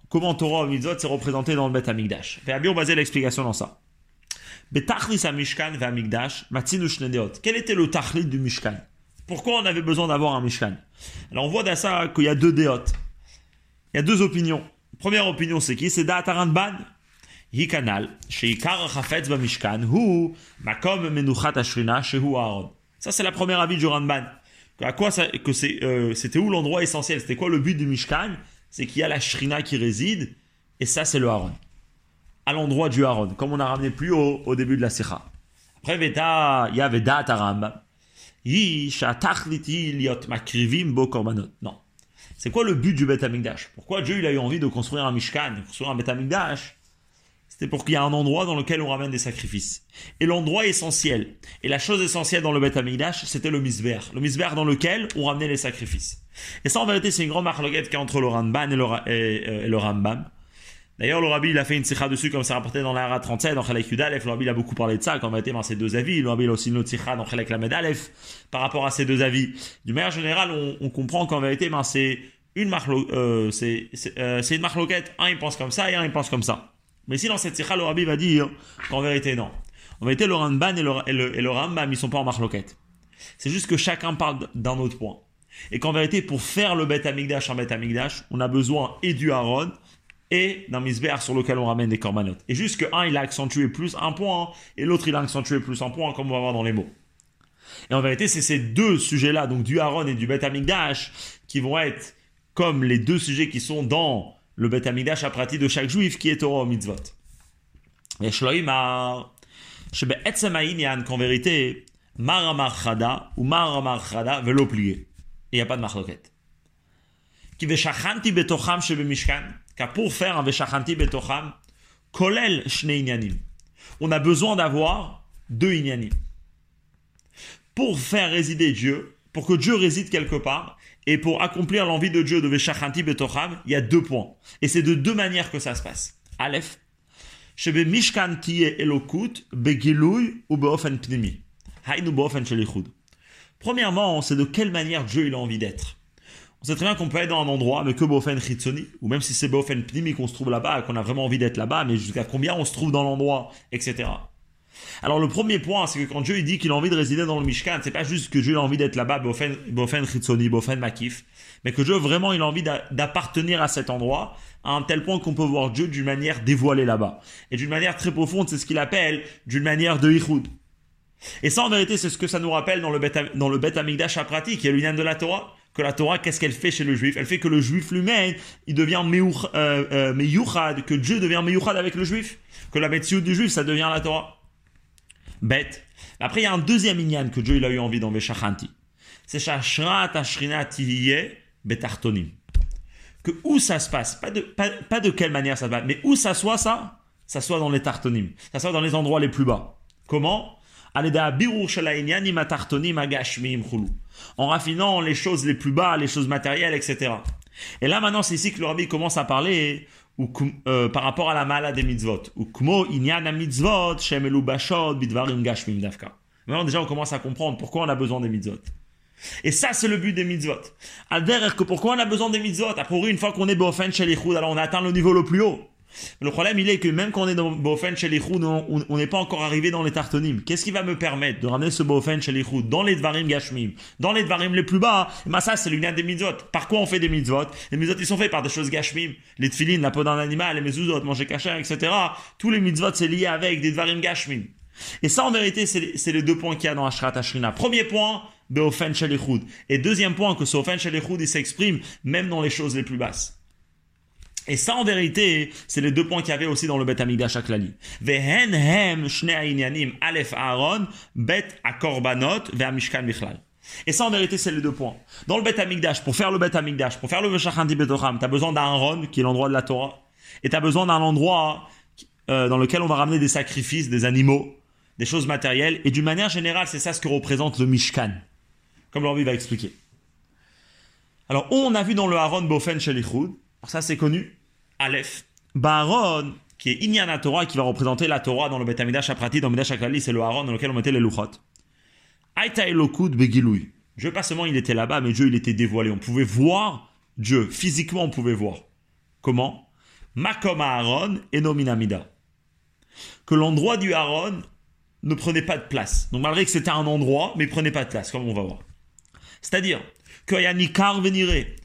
comment Torah ou Mitzvot s'est représenté dans le Beth Amikdash. Rabbi on basait l'explication dans ça. Betachlis Mishkan ve Amikdash, Matzinu Quel était le tachlit du Mishkan? Pourquoi on avait besoin d'avoir un Mishkan? Alors on voit dans ça qu'il y a deux déotes. Il y a deux opinions. Première opinion, c'est qui? C'est Da'ataran Ban. Hikanal, Sheikar Chafetz ba Mishkan, Hu, Makom Menuchat Ashrina, Shehu Aaron. Ça, c'est la première avis du Ranban. À quoi que euh, c'était où l'endroit essentiel? C'était quoi le but du Mishkan? C'est qu'il y a la Shrina qui réside, et ça c'est le Haron. À l'endroit du Haron, comme on a ramené plus haut au début de la Sikha. Après, Veta, il y a Veda Tarambam. Non. C'est quoi le but du Bet Amikdash Pourquoi Dieu il a eu envie de construire un Mishkan, de construire un Bet C'était pour qu'il y ait un endroit dans lequel on ramène des sacrifices. Et l'endroit essentiel, et la chose essentielle dans le Bet Amikdash, c'était le Misber. Le Misber dans lequel on ramenait les sacrifices. Et ça, en vérité, c'est une grande marloquette qu'il y a entre le Ramban et le, et, le Rambam. D'ailleurs, le Rabbi, il a fait une sikha dessus, comme c'est rapporté dans l'Ara 37, dans Chalek Yudalef. Le Rabbi, il a beaucoup parlé de ça, qu'en vérité, dans ces deux avis. Le Rabbi, il a aussi une autre sikha dans Chalek Lamed Aleph, par rapport à ces deux avis. Du manière générale, on, on comprend qu'en vérité, ben, c'est une marlo, euh, c'est, c'est, euh, c'est une marloquette. Un, il pense comme ça, et un, il pense comme ça. Mais si dans cette sikha, le Rabbi va dire qu'en vérité, non. En vérité, le Ramban et le, et le, et Rambam, ils sont pas en marloquette. C'est juste que chacun parle d'un autre point. Et qu'en vérité, pour faire le Bet Amigdash en Bet Amigdash, on a besoin et du Aaron et d'un misber sur lequel on ramène des corbanotes. Et juste que un, il a accentué plus un point, et l'autre, il a accentué plus un point, comme on va voir dans les mots. Et en vérité, c'est ces deux sujets-là, donc du Aaron et du Bet Amigdash, qui vont être comme les deux sujets qui sont dans le Bet Amigdash à pratique de chaque juif, qui est au mitzvot. Et Shloimar, qu'en vérité, Maramar Chada ou Maramar Chada veut l'oublier il n'y a pas de marloquette. Qui veshachanti betocham shebe mishkan, car pour faire un veshachanti betocham, kolel shne inyanim. On a besoin d'avoir deux inyanim. Pour faire résider Dieu, pour que Dieu réside quelque part, et pour accomplir l'envie de Dieu de Veshachanti Betocham, il y a deux points. Et c'est de deux manières que ça se passe. Aleph, Mishkan Elokut, Begilouy ou Beofen Pnimi. Haïnu Beofen. Premièrement, c'est de quelle manière Dieu il a envie d'être. On sait très bien qu'on peut être dans un endroit, mais que Bofen Chitsoni, ou même si c'est Bofen Pnimi qu'on se trouve là-bas, qu'on a vraiment envie d'être là-bas, mais jusqu'à combien on se trouve dans l'endroit, etc. Alors le premier point, c'est que quand Dieu il dit qu'il a envie de résider dans le Mishkan, c'est pas juste que Dieu a envie d'être là-bas, Bofen, Bofen Chitsoni, Bofen Makif, mais que Dieu vraiment il a envie d'appartenir à cet endroit, à un tel point qu'on peut voir Dieu d'une manière dévoilée là-bas. Et d'une manière très profonde, c'est ce qu'il appelle d'une manière de Ichud. Et ça, en vérité, c'est ce que ça nous rappelle dans le Bet, Amigdash à pratique, qui est l'union de la Torah. Que la Torah, qu'est-ce qu'elle fait chez le juif? Elle fait que le juif lui-même, il devient euh, euh, que Dieu devient meyuchad avec le juif. Que la médecine du juif, ça devient la Torah. Bête. Après, il y a un deuxième inyan que Dieu il a eu envie dans Veshachanti. C'est Shashrat Ashrina Tiviye Betartonim. Que où ça se passe, pas de, pas, de quelle manière ça se passe, mais où ça soit ça, ça soit dans les tartonim, ça soit dans les endroits les plus bas. Comment? En raffinant les choses les plus bas, les choses matérielles, etc. Et là maintenant c'est ici que le rabbi commence à parler euh, par rapport à la mala des mitzvot. Ou kmo mitzvot bidvarim gashmim dafka. Maintenant déjà on commence à comprendre pourquoi on a besoin des mitzvot. Et ça, c'est le but des mitzvot. Al-der, que pourquoi on a besoin des mitzvot? Après, une fois qu'on est bofen chez alors on atteint le niveau le plus haut. Le problème, il est que même quand on est dans Bofen chez on n'est pas encore arrivé dans les tartonim. Qu'est-ce qui va me permettre de ramener ce Bofen chez dans les Dvarim Gashmim, dans les Dvarim les plus bas eh ben ça, c'est l'union des mitzvot. Par quoi on fait des mitzvot? Les mitzvot, ils sont faits par des choses Gashmim. Les tfilines, la peau d'un animal, les mezuzot, manger kasher, etc. Tous les mitzvot, c'est lié avec des Dvarim Gashmim. Et ça, en vérité, c'est les, deux points qu'il y a dans Ashrat Ashrina. Premier point, Beofen Shalichud. Et deuxième point, que ce Ofen Shalichud, il s'exprime même dans les choses les plus basses. Et ça, en vérité, c'est les deux points qu'il y avait aussi dans le Bet Amigdash Aklali. Vehen hem shnei alef Aaron, bet akorbanot ve'amishkan bichlal. Et ça, en vérité, c'est les deux points. Dans le Bet Amigdash, pour faire le Bet Amigdash, pour faire le Veshachanti Betoram, tu as besoin d'Aaron, qui est l'endroit de la Torah, et tu as besoin d'un endroit euh, dans lequel on va ramener des sacrifices, des animaux, des choses matérielles, et d'une manière générale, c'est ça ce que représente le Mishkan, comme l'envie va expliquer. Alors, on a vu dans le Aaron Bofen Shelichud, ça c'est connu, Aleph, Baron, qui est Inyana Torah, qui va représenter la Torah dans le Betamidash Aprati, dans le Midash Aklali, c'est le Aaron dans lequel on mettait les Luchot. Aïta Elokut Begiloui. Dieu, pas seulement il était là-bas, mais Dieu il était dévoilé. On pouvait voir Dieu, physiquement on pouvait voir. Comment? Makom Aaron et Nominamida. Que l'endroit du Aaron ne prenait pas de place. Donc malgré que c'était un endroit, mais il prenait pas de place, comme on va voir? C'est-à-dire que Yanikar Venire,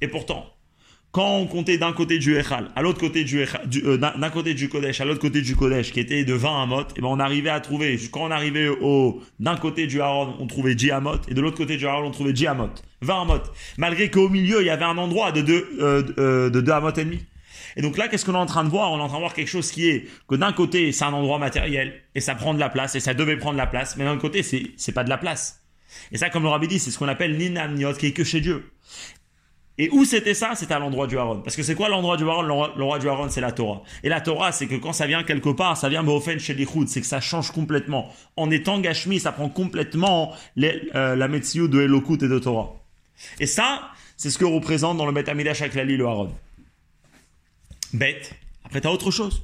Et pourtant, quand on comptait d'un côté du Echal, à l'autre côté du, euh, d'un côté du Kodesh, à l'autre côté du Kodesh, qui était de 20 amot, et ben on arrivait à trouver, quand on arrivait au, d'un côté du Aaron, on trouvait 10 amot, et de l'autre côté du Aaron, on trouvait 10 amot, 20 amot. Malgré qu'au milieu, il y avait un endroit de 2 euh, euh, de et demi. Et donc là, qu'est-ce qu'on est en train de voir? On est en train de voir quelque chose qui est que d'un côté, c'est un endroit matériel, et ça prend de la place, et ça devait prendre de la place, mais d'un côté, c'est, c'est pas de la place. Et ça, comme le rabbi dit, c'est ce qu'on appelle ninamniot, qui est que chez Dieu. Et où c'était ça? C'était à l'endroit du Haron. Parce que c'est quoi l'endroit du Haron L'endroit du Haron, c'est la Torah. Et la Torah, c'est que quand ça vient quelque part, ça vient Beofen chez l'Ichoud, c'est que ça change complètement. En étant Gashmi, ça prend complètement euh, la Metziou de Elokut et de Torah. Et ça, c'est ce que représente dans le Bet Amidash Aklali le Haron. Bête. Après, t'as autre chose.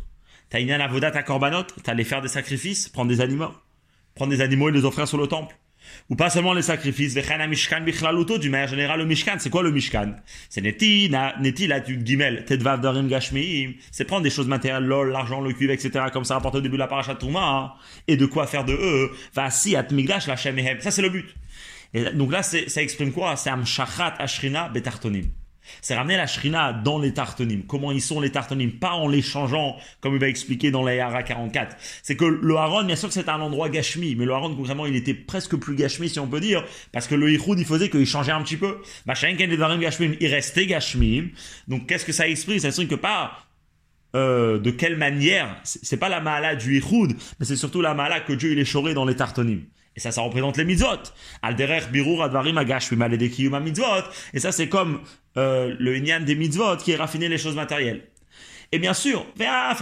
T'as une Avodat à Korbanot, t'as les faire des sacrifices, prendre des animaux. Prendre des animaux et les offrir sur le temple. Ou pas seulement les sacrifices, Mishkan Bichlaluto, du manière générale, le Mishkan. C'est quoi le Mishkan? C'est Neti, Neti, la Gimel, Tedvav Darim Gashmiim. C'est prendre des choses matérielles, l'or, l'argent, le cuivre, etc., comme ça rapporte au début de la parachat Touma, hein. et de quoi faire de eux? si at Migdash, la Ça, c'est le but. Et donc là, ça exprime quoi? C'est Amshachat Ashrina Betartonim. C'est ramener la shrina dans les tartonim. Comment ils sont les tartonim Pas en les changeant, comme il va expliquer dans la Yara 44. C'est que le Haron, bien sûr que c'est un endroit gashmi, mais le Haron, concrètement, il était presque plus gashmi, si on peut dire, parce que le Yichud, il faisait qu'il changeait un petit peu. il restait gashmi. Donc, qu'est-ce que ça exprime Ça exprime que pas euh, de quelle manière, c'est pas la mala du Yichud, mais c'est surtout la mala que Dieu il est choré dans les tartonim. Et ça, ça représente les mitzvot. Alderer birur advarim agashmi maledekiyuma mitzvot. Et ça, c'est comme euh, le inyan des mitzvot qui est raffiné les choses matérielles. Et bien sûr, bien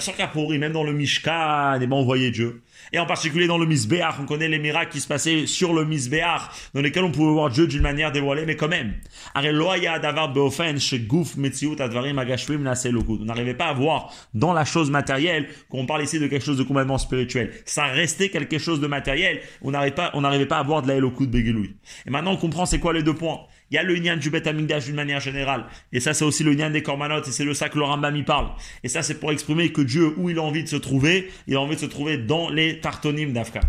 sûr qu'à même dans le Mishkan, et ben on Dieu. Et en particulier dans le Misbéach, on connaît les miracles qui se passaient sur le Misbéach, dans lesquels on pouvait voir Dieu d'une manière dévoilée, mais quand même. On n'arrivait pas à voir dans la chose matérielle, qu'on parle ici de quelque chose de complètement spirituel. Ça restait quelque chose de matériel, on n'arrivait pas, on n'arrivait pas à voir de la Eloku de Begeloui. Et maintenant on comprend c'est quoi les deux points. Il y a le lien du Bet d'une manière générale. Et ça, c'est aussi le lien des Korbanot. Et c'est de ça que le Rambam y parle. Et ça, c'est pour exprimer que Dieu, où il a envie de se trouver, il a envie de se trouver dans les Tartonim d'Afka.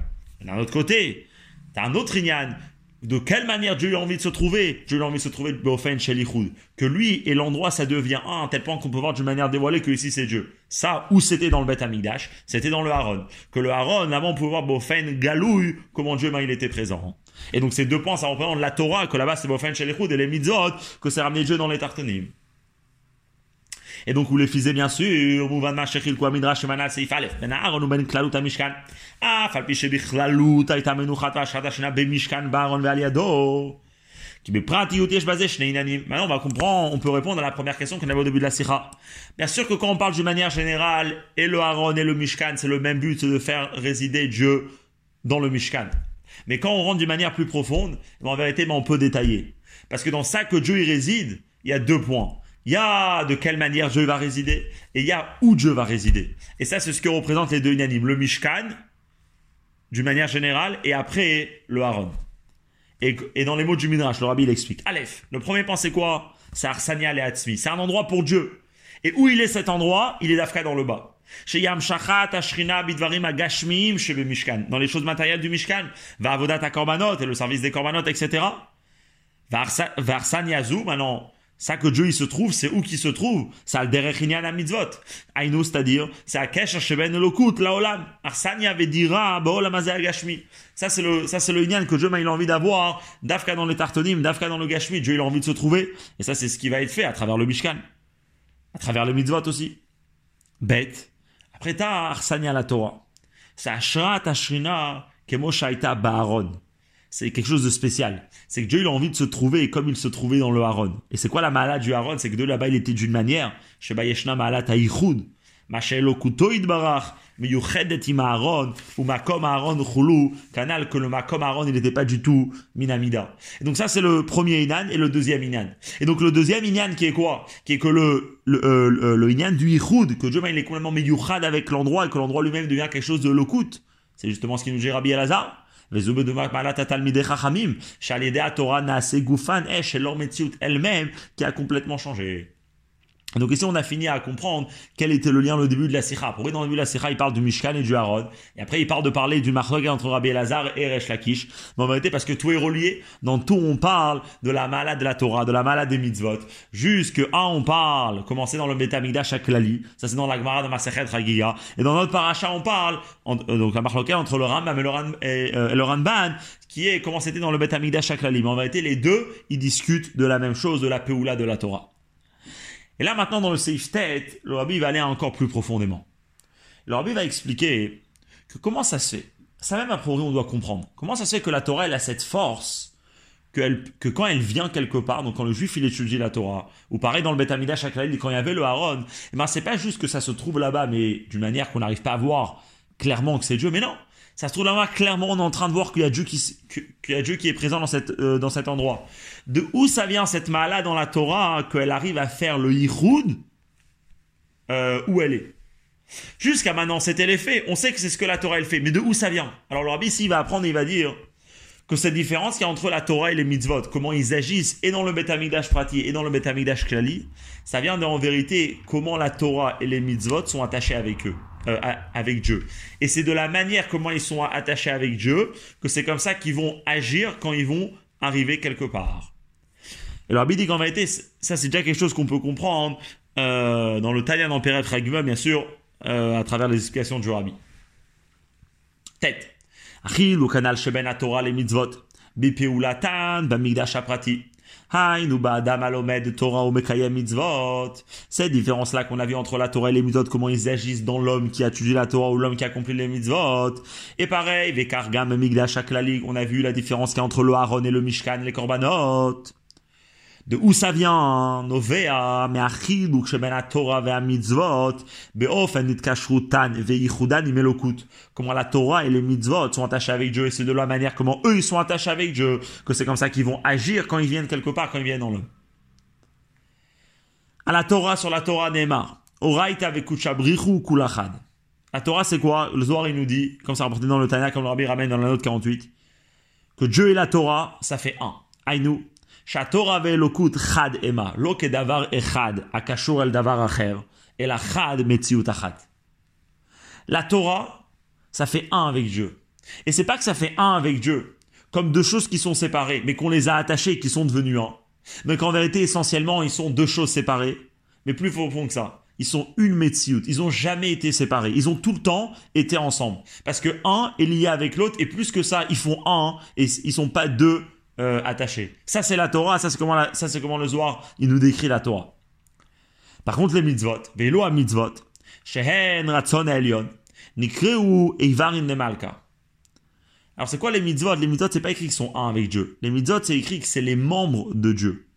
D'un autre côté, t'as un autre Inyan. De quelle manière Dieu a envie de se trouver? Dieu a envie de se trouver Beofen Shelichud. Que lui et l'endroit, ça devient un, à tel point qu'on peut voir d'une manière dévoilée que ici c'est Dieu. Ça, où c'était dans le Bet Amigdash, c'était dans le Haron. Que le Haron, avant, on pouvait voir Beofen Galouille, comment Dieu, ben, il était présent. Et donc ces deux points, ça représente la Torah, que là-bas c'est Bofen Shelichud, et les Mitzvot, que c'est ramener Dieu dans les tartanim. Et donc, vous les fisiez bien sûr, Midrash Seif Menuchat Vashat Ashna Bemishkan Baron qui me basé inanim. Maintenant, on va comprendre, on peut répondre à la première question qu'on avait au début de la sikha. Bien sûr que quand on parle d'une manière générale, et le Aaron et le Mishkan, c'est le même but, c'est de faire résider Dieu dans le Mishkan. Mais quand on rentre d'une manière plus profonde, en vérité, ben, on peut détailler. Parce que dans ça que Dieu y réside, il y a deux points. Il y a de quelle manière Dieu va résider et il y a où Dieu va résider. Et ça, c'est ce que représentent les deux unanimes. Le Mishkan, d'une manière générale, et après le Haron. Et, dans les mots du Midrash, le Rabbi l'explique. Aleph, le premier point c'est quoi? C'est Arsania et Atzmi. C'est un endroit pour Dieu. Et où il est cet endroit? Il est d'Afka dans le bas. Le. Dans les choses matérielles du Mishkan. Va Avodat et le service des Korbanot, etc. Varsan Yazou, maintenant, ça que Dieu il se trouve, c'est où qu'il se trouve C'est al derech à mitzvot. Aïnou, c'est-à-dire, c'est à kesh sheben lokut laolam. Arsania vedira baolam agashmi. Ça c'est le ça c'est le que Dieu il a envie d'avoir. Dafka dans les tartonim, dafka dans le gashmi, Dieu il a envie de se trouver. Et ça c'est ce qui va être fait à travers le mishkan, à travers le mitzvot aussi. Bête. Après t'as Arsania la Torah. C'est ashrat ashrina kemo shaita ba'aron c'est quelque chose de spécial. C'est que Dieu il a envie de se trouver comme il se trouvait dans le Haron. Et c'est quoi la malade du Haron? C'est que de là-bas il était d'une manière. Sheba yeshna malat Mashelo kutoid barach. Miyuchedet im Aaron. Ou makom Aaron. Canal que le makom Aaron il n'était pas du tout minamida. Et donc ça c'est le premier inan et le deuxième inan. Et donc le deuxième inan qui est quoi? Qui est que le le, euh, le inan du ichud. Que Dieu il est complètement miyuchad avec l'endroit et que l'endroit lui-même devient quelque chose de lokut. C'est justement ce qui nous dit Rabbi Elazar. Torah Gufan elle-même qui a complètement changé. Donc ici, on a fini à comprendre quel était le lien au début de la Sikha. Pourquoi dans le début de la Sikha, il parle du Mishkan et du Harod. Et après, il parle de parler du Marhog entre Rabbi Elazar et Resh Lakish. Mais en vérité, parce que tout est relié. Dans tout, on parle de la malade de la Torah, de la malade des mitzvot. Jusque un, on parle, commencer dans le Betamigdash Aklali. Ça, c'est dans la Gemara de Masechet Ragiya. Et dans notre paracha, on parle, euh, donc la Marhog entre le Rambam et le, Ran, euh, le qui est comment c'était dans le Betamigdash Aklali. Mais en vérité, les deux, ils discutent de la même chose, de la Peoula de la Torah. Et là, maintenant, dans le safe tête, le Rabbi va aller encore plus profondément. Le Rabbi va expliquer que comment ça se fait. Ça même, a priori, on doit comprendre. Comment ça se fait que la Torah, elle a cette force que, quand elle vient quelque part, donc quand le juif il étudie la Torah, ou pareil dans le Beth Amidash quand il y avait le Aaron, eh ben c'est pas juste que ça se trouve là-bas, mais d'une manière qu'on n'arrive pas à voir clairement que c'est Dieu, mais non, ça se trouve là-bas, clairement, on est en train de voir qu'il y a Dieu qui, y a Dieu qui est présent dans, cette, euh, dans cet endroit. De où ça vient cette mala dans la Torah, hein, qu'elle arrive à faire le Yichud euh, où elle est? Jusqu'à maintenant, c'était l'effet. On sait que c'est ce que la Torah elle fait, mais de où ça vient? Alors le rabbi, va apprendre, il va dire que cette différence qu'il y a entre la Torah et les mitzvot, comment ils agissent et dans le Betamigdash Prati et dans le Betamigdash Klali, ça vient de, en vérité comment la Torah et les mitzvot sont attachés avec eux. Euh, avec Dieu. Et c'est de la manière comment ils sont attachés avec Dieu que c'est comme ça qu'ils vont agir quand ils vont arriver quelque part. Et le rabbi dit qu'en vérité, ça c'est déjà quelque chose qu'on peut comprendre euh, dans le Talian Emperet Ragma, bien sûr, euh, à travers les explications du rabbi. Tête. Achil ou kanal sheben Torah les mitzvot. Bipeulatan bamigdash aprati. Torah ou mitzvot. Cette différence-là qu'on a vu entre la Torah et les mitzvot, comment ils agissent dans l'homme qui a étudié la Torah ou l'homme qui a accompli les mitzvot. Et pareil, Vekargam, Migdash, on a vu la différence qu'il y a entre le Aaron et le Mishkan, les Korbanot de où ça vient, Novea, mais achiduk sheben Torah ve mitzvot, beofen imelokut. Comment la Torah et les mitzvot sont attachés avec Dieu, et c'est de la manière comment eux ils sont attachés avec Dieu, que c'est comme ça qu'ils vont agir quand ils viennent quelque part, quand ils viennent dans l'homme. À la Torah, sur la Torah Neymar, Oraita vekuchabrichu kulachad. La Torah c'est quoi? Le Zohar il nous dit, comme ça rapporté dans le Tanya, comme le Rabbi ramène dans la note 48, que Dieu et la Torah, ça fait un. Aïnou, שהתורה ואלוקות חד המה, לא כדבר אחד הקשור אל דבר אחר, אלא חד מציאות אחת. La Torah, ça fait un avec Dieu. Et c'est pas que ça fait un avec Dieu, comme deux choses qui sont séparées, mais qu'on les a attachées et qui sont devenues un. Mais qu'en vérité, essentiellement, ils sont deux choses séparées, mais plus profond que ça. Ils sont une Metsiout. Ils ont jamais été séparés. Ils ont tout le temps été ensemble. Parce que un est lié avec l'autre, et plus que ça, ils font un, et ils sont pas deux euh, attaché. Ça, c'est la Torah, ça, c'est comment, ça, c'est comment le Zohar, il nous décrit la Torah. Par contre, les mitzvot, velo à mitzvot, shehen ratzon elion, nikreu eivarin nemalka. Alors, c'est quoi les mitzvot? Les mitzvot, c'est pas écrit qu'ils sont un avec Dieu. Les mitzvot, c'est écrit que c'est les membres de Dieu.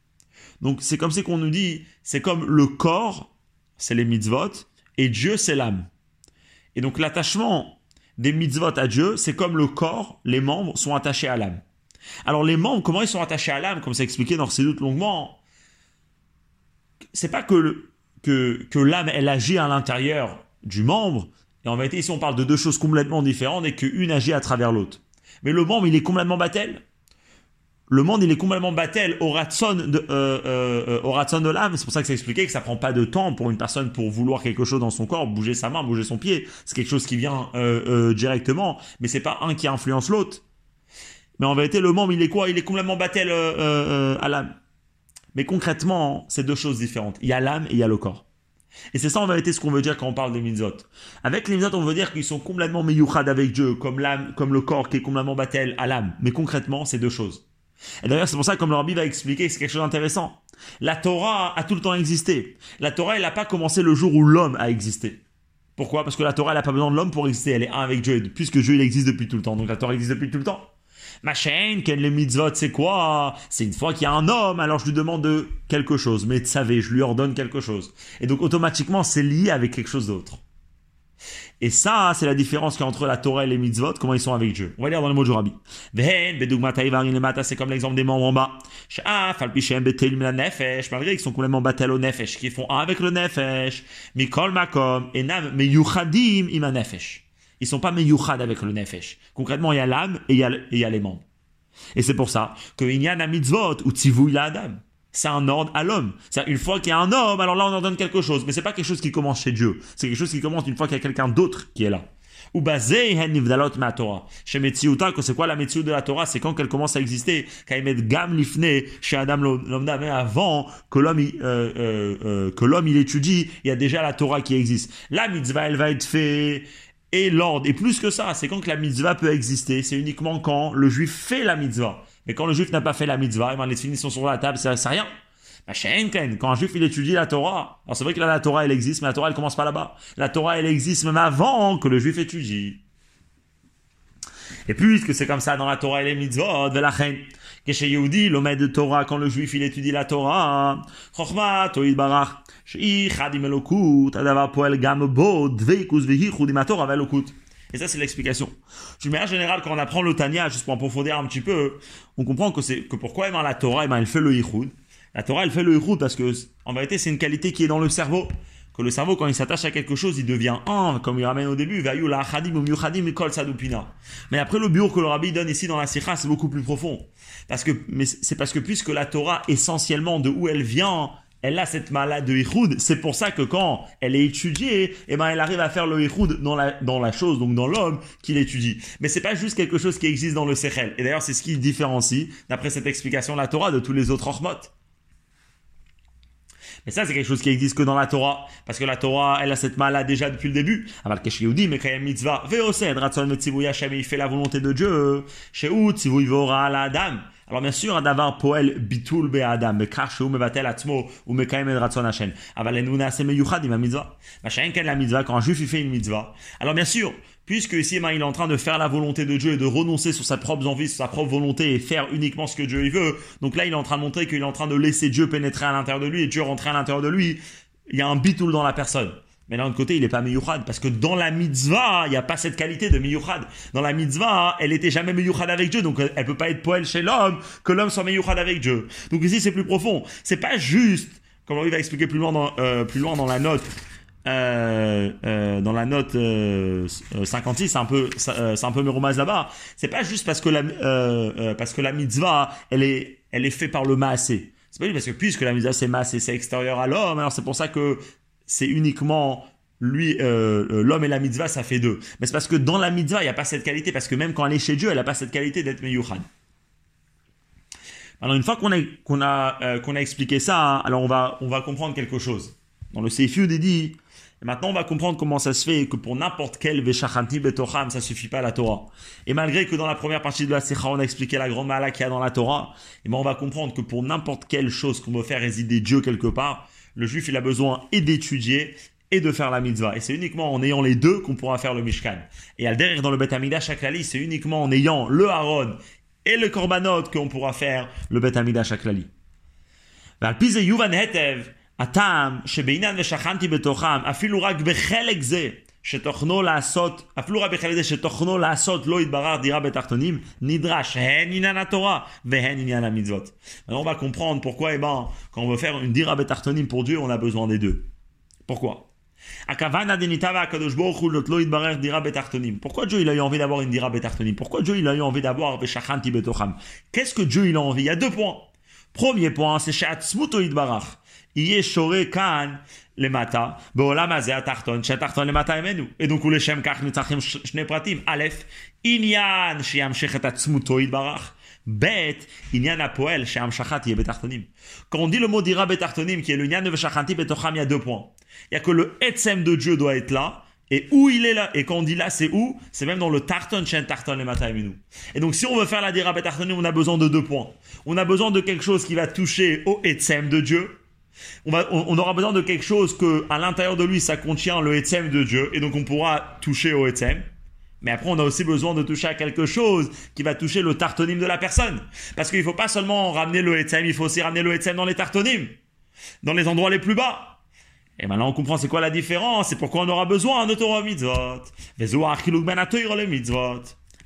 Donc, c'est comme si qu'on nous dit, c'est comme le corps, c'est les mitzvot, et Dieu, c'est l'âme. Et donc, l'attachement des mitzvot à Dieu, c'est comme le corps, les membres sont attachés à l'âme. Alors les membres, comment ils sont attachés à l'âme, comme c'est expliqué dans ces doutes longuement, c'est pas que, l'âme, elle agit à l'intérieur du membre, et en vérité, ici on parle de deux choses complètement différentes et qu'une agit à travers l'autre. Mais le membre, il est complètement battel. Le monde, il est complètement battel au ratson de, euh, euh, euh de l'âme. C'est pour ça que c'est expliqué que ça prend pas de temps pour une personne pour vouloir quelque chose dans son corps, bouger sa main, bouger son pied. C'est quelque chose qui vient directement, mais c'est pas un qui influence l'autre. Mais en vérité, le membre, il est quoi? Il est complètement battel euh, euh, euh, à l'âme. Mais concrètement, c'est deux choses différentes. Il y a l'âme et il y a le corps. Et c'est ça en vérité ce qu'on veut dire quand on parle des mitzvot. Avec les mitzvot, on veut dire qu'ils sont complètement meyuchad avec Dieu, comme l'âme, comme le corps qui est complètement battel à l'âme. Mais concrètement, c'est deux choses. Et d'ailleurs, c'est pour ça que comme le Rabbi va expliquer, c'est quelque chose d'intéressant. La Torah a tout le temps existé. La Torah, elle n'a pas commencé le jour où l'homme a existé. Pourquoi? Parce que la Torah, elle n'a pas besoin de l'homme pour exister. Elle est un avec Dieu, puisque Dieu, il existe depuis tout le temps. Donc la Torah existe depuis tout le temps. Ma chaîne, quel les mitzvot, c'est quoi? C'est une fois qu'il y a un homme, alors je lui demande de quelque chose. Mais savez, je lui ordonne quelque chose. Et donc automatiquement, c'est lié avec quelque chose d'autre. Et ça, c'est la différence qu'il y a entre la Torah et les mitzvot, comment ils sont avec Dieu. On va lire dans le mot du rabbi. C'est comme l'exemple des membres en bas. Malgré qu'ils sont complètement battel au nefesh, qui font un avec le nefesh. Mikol makom, meyuchadim ima nefesh. Ils sont pas meyuchad avec le nefesh. Concrètement, il y a l'âme et il y a, les membres. Et c'est pour ça que a mitzvot ou tzivou la adam. C'est un ordre à l'homme. C'est une fois qu'il y a un homme, alors là on ordonne quelque chose. Mais c'est pas quelque chose qui commence chez Dieu. C'est quelque chose qui commence une fois qu'il y a quelqu'un d'autre qui est là. Ou basé ma Torah. Chez Metziuta, que c'est quoi la Metziut de la Torah? C'est quand qu'elle commence à exister. Quand il met gam lifne chez Adam l'homme mais avant que l'homme euh, euh, euh, que l'homme il étudie, il y a déjà la Torah qui existe. La mitzvah elle va être faite et l'ordre. Et plus que ça, c'est quand que la mitzvah peut exister. C'est uniquement quand le juif fait la mitzvah. Mais quand le juif n'a pas fait la mitzvah, eh ben, les finitions sont sur la table, ça sert rien. Quand un juif il étudie la Torah, alors c'est vrai que là la Torah elle existe, mais la Torah elle commence pas là-bas. La Torah elle existe même avant que le juif étudie. Et puisque c'est comme ça dans la Torah et les mitzvot, de la reine, chez Yehudi, l'homme de Torah, quand le juif il étudie la Torah, Chochma, Toïd Barach, et ça, c'est l'explication. Du manière générale, quand on apprend le Tanya, juste pour approfondir un petit peu, on comprend que c'est, que pourquoi eh ben, la Torah, eh ben, elle fait le Yichud. La Torah, elle fait le Yichud parce que, en vérité, c'est une qualité qui est dans le cerveau. Que le cerveau, quand il s'attache à quelque chose, il devient un, comme il ramène au début, Mais après, le bureau que le rabbi donne ici dans la Sikha, c'est beaucoup plus profond. Parce que, mais c'est parce que puisque la Torah, essentiellement, de où elle vient, elle a cette malade de Ihoud. C'est pour ça que quand elle est étudiée, eh ben, elle arrive à faire le Ihoud dans la, dans la chose, donc dans l'homme qu'il étudie. Mais c'est pas juste quelque chose qui existe dans le Sechel. Et d'ailleurs, c'est ce qui différencie, d'après cette explication, la Torah de tous les autres Hormot. Mais ça, c'est quelque chose qui existe que dans la Torah. Parce que la Torah, elle a cette mal déjà depuis le début. Aval dit, mais quand mitzvah, ve'osed, ratson il fait la volonté de Dieu. Chez la Adam. Alors bien sûr, poel bitul be Adam, bekar sheu mevatel atzmo, ou mekayem et ratson Hashem. Aval enuna se meyuchad ima mitzvah. Machin, la mitzvah, quand un juif, il fait une mitzvah. Alors bien sûr, puisque ici il est en train de faire la volonté de Dieu et de renoncer sur sa propre envie, sur sa propre volonté et faire uniquement ce que Dieu veut. Donc là, il est en train de montrer qu'il est en train de laisser Dieu pénétrer à l'intérieur de lui et Dieu rentrer à l'intérieur de lui. Il y a un bitoul dans la personne. Mais d'un autre côté, il n'est pas miyuchad, parce que dans la mitzvah, il n'y a pas cette qualité de miyuchad. Dans la mitzvah, elle était jamais miyuchad avec Dieu, donc elle peut pas être poël chez l'homme, que l'homme soit miyuchad avec Dieu. Donc ici, c'est plus profond. C'est pas juste, comme on va expliquer plus loin dans, euh, la note, euh, euh, dans la note 56, c'est un peu, c'est un peu Meromaz là-bas. C'est pas juste parce que la, parce que la mitzvah, elle est, elle est faite par le maasé. C'est pas juste parce que puisque la mitzvah c'est maasé, c'est extérieur à l'homme, alors c'est pour ça que c'est uniquement lui, l'homme et la mitzvah, ça fait deux. Mais c'est parce que dans la mitzvah, il n'y a pas cette qualité, parce que même quand elle est chez Dieu, elle n'a pas cette qualité d'être meyuchan. Alors une fois qu'on a, qu'on a, qu'on a expliqué ça, hein, alors on va, on va comprendre quelque chose. Dans le Seifiud, il dit maintenant, on va comprendre comment ça se fait que pour n'importe quel Veshachanti Betocham, ça suffit pas la Torah. Et malgré que dans la première partie de la Secha, on a expliqué la grande mala qu'il y a dans la Torah, et ben on va comprendre que pour n'importe quelle chose qu'on veut faire résider Dieu quelque part, le juif, il a besoin et d'étudier et de faire la mitzvah. Et c'est uniquement en ayant les deux qu'on pourra faire le Mishkan. Et à derrière dans le Bet Amidah Shaklali, c'est uniquement en ayant le Haron et le Korbanot qu'on pourra faire le Bet Amidah Shaklali. Yuvan Hetev, הטעם שבעניין ושכנתי בתוכם, אפילו רק בחלק זה שתוכנו לעשות, אפילו רק בחלק זה שתוכנו לעשות לא יתברר דירה בתחתונים, נדרש הן עניין התורה והן עניין המצוות. Alors on va comprendre pourquoi, eh ben, quand on veut faire une dira betachtonim pour Dieu, on a besoin des deux. Pourquoi pourquoi Dieu il a eu envie d'avoir une dira betartonim Pourquoi Dieu il a eu envie d'avoir beshachanti betocham Qu'est-ce que Dieu il a envie Il y a deux points. Premier point, c'est she'atzmuto yitbarach. יהיה שורה כאן למטה, בעולם הזה התחתון, שהתחתון למטה ממנו. ודונקו לשם כך נצטרכים שני פרטים. א', עניין שימשך את עצמותו יתברך. ב', עניין הפועל שהמשכה תהיה בתחתונים. Quand on dit le mot dira בתחתונים, qui est le עניין ושכנתי בתוכם, il y a deux points. Il y a que le etzem de Dieu doit être là, et où il est là, et quand on dit là, c'est où C'est même dans le tarton, chen tarton le matin et nous. Et donc, si on veut faire la dira betartonim, on a besoin de deux points. On a besoin de quelque chose qui va toucher au etzem de Dieu, on, aura besoin de quelque chose que à l'intérieur de lui ça contient le Etzem de Dieu et donc on pourra toucher au Etzem. Mais après on a aussi besoin de toucher à quelque chose qui va toucher le tartonyme de la personne. Parce qu'il ne faut pas seulement ramener le Etzem, il faut aussi ramener le Etzem dans les tartonymes, dans les endroits les plus bas. Et maintenant on comprend c'est quoi la différence et pourquoi on aura besoin de Torah mitzvot.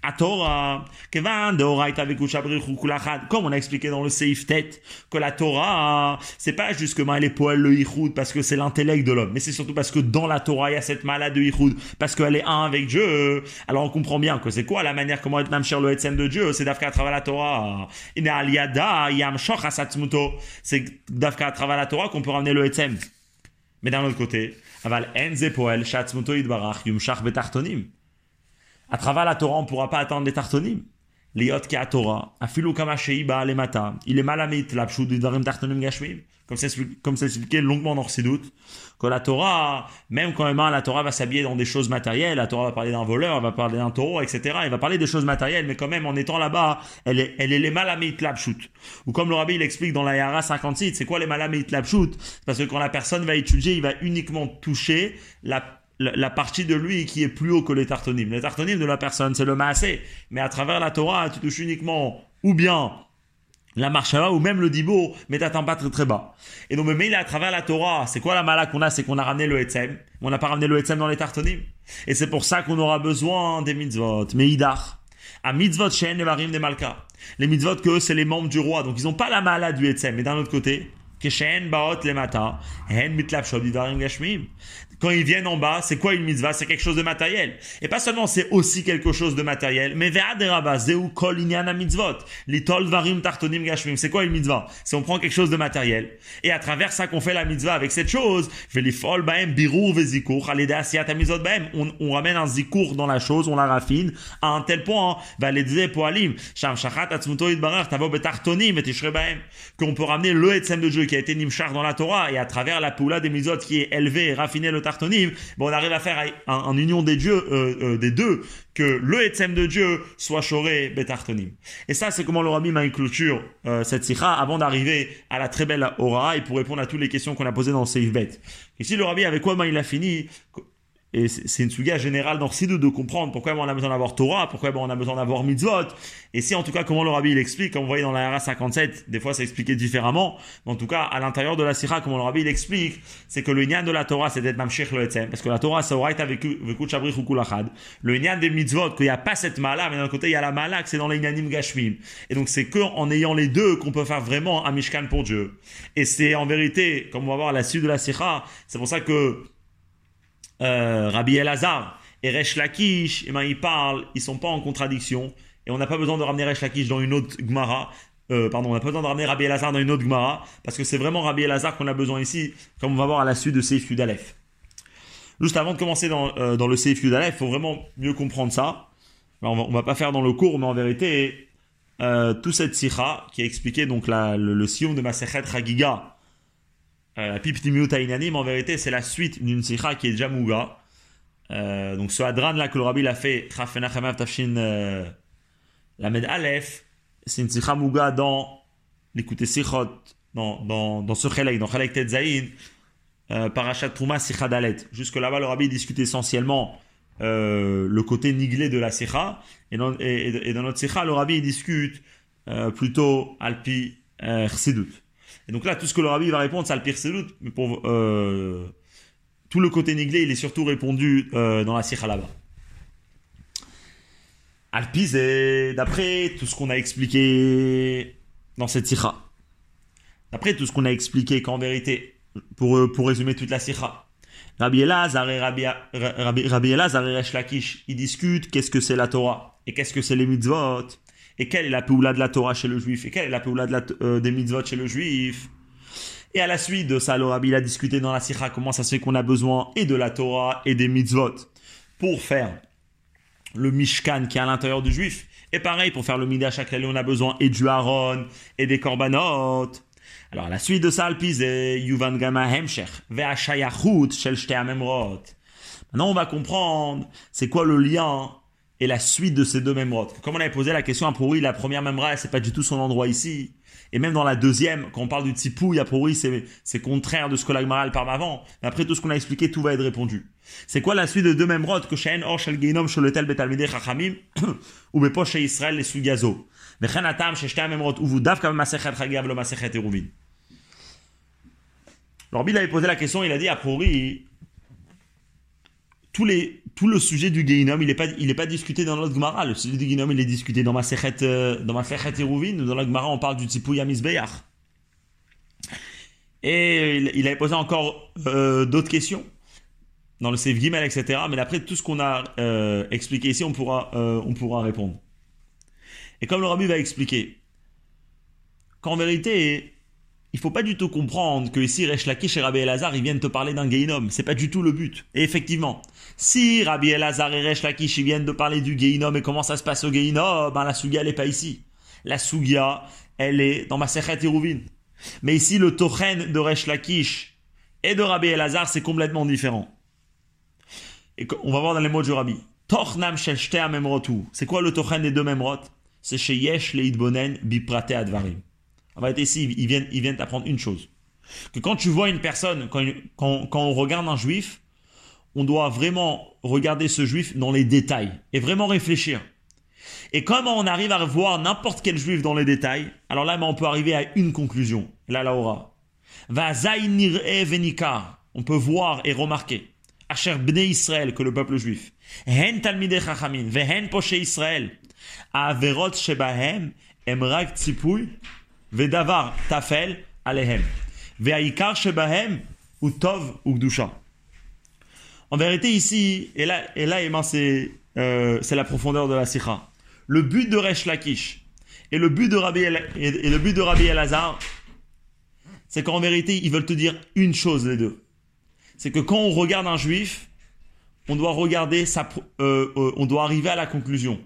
Mitzvot. Torah, comme on a expliqué dans le Seif Tête, que la Torah, c'est pas juste que elle est poil le Yichud parce que c'est l'intellect de l'homme, mais c'est surtout parce que dans la Torah, il y a cette malade de Yichud, parce qu'elle est un avec Dieu. Alors on comprend bien que c'est quoi la manière comment être Namshir le Etzem de Dieu, c'est d'Afka à travers la Torah. C'est d'Afka à travers la Torah qu'on peut ramener le Etzem. Mais d'un autre côté, aval enze poel shatzmuto idbarach yumshach betartonim. À travers la Torah, on ne pourra pas attendre les tartonim. Ki a Torah, afilu kama sheiba mata. Il est malamit l'apshut du darim tartonim. Comme c'est expliqué longuement dans Chassidut, que la Torah, même quand même la Torah va s'habiller dans des choses matérielles, la Torah va parler d'un voleur, elle va parler d'un taureau, etc. Elle va parler des choses matérielles, mais quand même en étant là-bas, elle est, elle les malamit l'apshut. Ou comme le rabbi il explique dans la Yara 56, c'est quoi les malamit l'apshut Parce que quand la personne va étudier, il va uniquement toucher la la partie de lui qui est plus haut que les tartonymes. Les tartonymes de la personne, c'est le maasé. Mais à travers la Torah, tu touches uniquement ou bien la marchava ou même le dibo, mais t'attends pas très très bas. Et donc, mais il à travers la Torah, c'est quoi la mala qu'on a? C'est qu'on a ramené le etzem. On n'a pas ramené le etzem dans les tartonymes. Et c'est pour ça qu'on aura besoin des mitzvot. Mais idar. À mitzvot shen varim des malka. Les mitzvot que c'est les membres du roi. Donc ils n'ont pas la mala du etzem. Mais d'un autre côté, Keshen baot le mata, hen mitlapshod idarim gashmim quand ils viennent en bas, c'est quoi une mitzvah? C'est quelque chose de matériel. Et pas seulement c'est aussi quelque chose de matériel, mais kol mitzvot. Litol varim tartonim gashmim. C'est quoi une mitzvah? C'est on prend quelque chose de matériel. Et à travers ça qu'on fait la mitzvah avec cette chose, baem birur vezikur, baem. On ramène un zikour dans la chose, on la raffine, à un tel point, va les dire poalim, sham shachat atzmuto tavo betartonim et baem. Qu'on peut ramener le etzem de Dieu qui a été nimchar dans la Torah, et à travers la poula des mitzvot qui est élevée et raffinée le tartonim, bon, on arrive à faire en, union des dieux, euh, euh, des deux, que le Etzem de Dieu soit choré betartonim. Et ça, c'est comment le Rabbi m'a clôture euh, cette sikha avant d'arriver à la très belle aura et pour répondre à toutes les questions qu'on a posées dans le Seif Bet. Ici, le Rabbi, avec quoi ben, il a fini et c'est une suga générale dans Sidou de comprendre pourquoi on a besoin d'avoir Torah, pourquoi on a besoin d'avoir mitzvot. Et si en tout cas comment le rabbi il explique, comme vous voyez dans la RA 57, des fois c'est expliqué différemment, mais en tout cas à l'intérieur de la Sira, comment le rabbi il explique, c'est que le nian de la Torah c'est d'être mamshir le etzem, parce que la Torah c'est été avec chabrich ou kulachad. Le nian des mitzvot, qu'il n'y a pas cette mala, mais d'un côté il y a la mala, que c'est dans les nianim gashmim. Et donc c'est que en ayant les deux qu'on peut faire vraiment un mishkan pour Dieu. Et c'est en vérité, comme on va voir à la suite de la Sira, c'est pour ça que euh, Rabbi Elazar et Resh Lakish, eh ben, ils parlent, ils sont pas en contradiction, et on n'a pas besoin de ramener Resh Lakish dans une autre Gemara, euh, pardon, on n'a pas besoin de ramener Rabbi Elazar dans une autre Gemara, parce que c'est vraiment Rabbi Elazar qu'on a besoin ici, comme on va voir à la suite de Seif Yudalef. Juste avant de commencer dans, euh, le Seif Yudalef, il faut vraiment mieux comprendre ça. on, va, va pas faire dans le cours, mais en vérité, euh, toute cette sikha qui a donc la, le, sion de Masechet Ragiga, euh, mais en vérité, c'est la suite d'une sikha qui est déjà Muga. Euh, donc ce Hadran là que le Rabbi l'a fait, Tafshin euh, la Med Aleph, c'est une sikha Muga dans l'écouter Sikhot, dans, dans, dans ce Chelek, dans Chelek Tetzaïn, euh, Parashat Trouma Sikha Dalet. Jusque là-bas, le Rabbi discute essentiellement euh, le côté niglé de la sikha, et dans, et, et dans notre sikha, le discute euh, plutôt Alpi euh. Et donc là, tout ce que le rabbi va répondre, c'est le pire doute. Mais pour euh, tout le côté niglé, il est surtout répondu euh, dans la sikha là-bas. Alpiz, d'après tout ce qu'on a expliqué dans cette sikha, d'après tout ce qu'on a expliqué qu'en vérité, pour, euh, pour résumer toute la sikha, Rabbi Elazar et Rabbi, Rabbi, Elazar et Lakish, ils discutent qu'est-ce que c'est la Torah et qu'est-ce que c'est les mitzvot et quelle est la Péoula de la Torah chez le juif? Et quelle est la Péoula euh, des mitzvot chez le juif? Et à la suite de ça, le Rabbi a discuté dans la Sikha comment ça se fait qu'on a besoin et de la Torah et des mitzvot pour faire le Mishkan qui est à l'intérieur du juif. Et pareil, pour faire le Midash on a besoin et du Aaron et des Korbanot. Alors à la suite de ça, le Yuvan Gama Hemsher, Ve'ashayachut Shel Maintenant, on va comprendre c'est quoi le lien et la suite de ces deux memrotes. Comme on avait posé la question à Pourri, la première memra, c'est pas du tout son endroit ici. Et même dans la deuxième, quand on parle du Tsipouille à Pourri, c'est contraire de ce que l'Agmaral parle avant. Mais après tout ce qu'on a expliqué, tout va être répondu. C'est quoi la suite de deux memrotes que Shein Or Shel Geinom Sholetel Betalmide Chachamim ou Bepo She Israël les Sugazo. Vechen Atam Sheshte Memrot ou comme Masechet Chagiav lo Masechet Eruvin. Alors Bill avait posé la question, il a dit à Pourri, tous les, tout le sujet du Geinom, il n'est pas, il est pas discuté dans notre Gemara. Le sujet du Geinom, il est discuté dans ma Sechet, euh, dans ma Sechet Dans la Gemara, on parle du Tzipou Yamis Beyach. Et il, avait posé encore euh, d'autres questions dans le Seif Gimel, etc. Mais après tout ce qu'on a euh, expliqué ici, on pourra, on pourra répondre. Et comme le Rabbi va expliquer, qu'en vérité, il faut pas du tout comprendre que ici Resh Lakish et Rabbi Elazar ils viennent te parler d'un Geinom. C'est pas du tout le but. Et effectivement, si Rabbi Elazar et Resh Lakish viennent de parler du Geinom et comment ça se passe au Geinom, ben la Sugia elle est pas ici. La Sugia elle est dans ma Sechet Iruvin. Mais ici le Tochen de Resh Lakish et de Rabbi Elazar c'est complètement différent. Et on va voir dans les mots du Rabbi. Tochnam shel memrotu. C'est quoi le Tochen des deux memrot? C'est chez Yesh leidbonen biprate advarim. En réalité, ici, ils viennent, ils viennent t'apprendre une chose. Que quand tu vois une personne, quand, quand, on regarde un juif, on doit vraiment regarder ce juif dans les détails et vraiment réfléchir. Et comment on arrive à voir n'importe quel juif dans les détails, alors là, on peut arriver à une conclusion. Là, là, aura. On peut voir et remarquer. Asher bne Israël, que le peuple juif. Hen talmide vehen poche Israël. Averot shebahem, emrak tzipui, Vedavar tafel alehem. Ve'aikar shebahem utov ugdusha. En vérité, ici, et là, et là euh, c'est la profondeur de la sikha. Le but de Resh Lakish et le but de Rabbi, El, et, le but de Rabbi Elazar, c'est qu'en vérité, ils veulent te dire une chose, les deux. C'est que quand on regarde un juif, on doit regarder sa, euh, euh, on doit arriver à la conclusion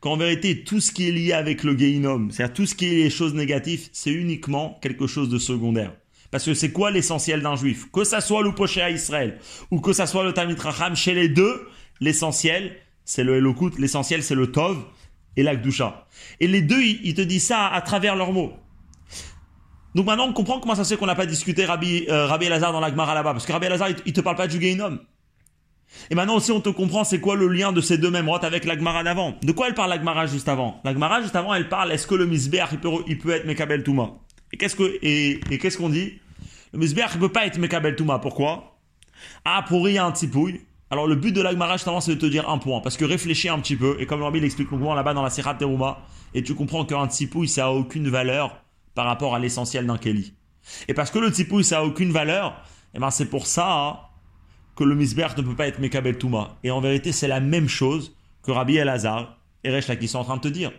qu'en vérité, tout ce qui est lié avec le Geinom, c'est-à-dire tout ce qui est les choses négatives, c'est uniquement quelque chose de secondaire. Parce que c'est quoi l'essentiel d'un juif? Que ça soit le poché à Israël ou que ça soit le Tamit Racham, chez les deux, l'essentiel, c'est le Elokut, l'essentiel, c'est le Tov et l'Akdusha. Et les deux, ils te disent ça à travers leurs mots. Donc maintenant, on comprend comment ça se fait qu'on n'a pas discuté Rabbi, euh, Rabbi Elazar dans l'Agmara là-bas. Parce que Rabbi Elazar, il, te parle pas du Geinom. Et maintenant aussi, on te comprend c'est quoi le lien de ces deux mêmes rotes avec l'Agmara d'avant. De quoi elle parle l'Agmara juste avant? L'Agmara juste avant, elle parle est-ce que le Misbeach, il peut, il être Mekabel Touma? Et qu'est-ce que et, qu'est-ce qu'on dit? Le Misbeach, il peut pas être Mekabel Touma. Pourquoi? Ah, pour a un tipouille. Alors le but de l'Agmara juste avant, c'est de te dire un point. Parce que réfléchis un petit peu. Et comme Rabbi l'explique longuement là-bas dans la Sirat Teruma, et tu comprends qu'un tipouille, ça a aucune valeur par rapport à l'essentiel d'un Kelly. Et parce que le tipouille, ça a aucune valeur, et eh ben c'est pour ça hein, que le misbech ne peut pas être Mekabel Touma. Et en vérité, c'est la même chose que Rabbi Elazar et Resh qui sont en train de te dire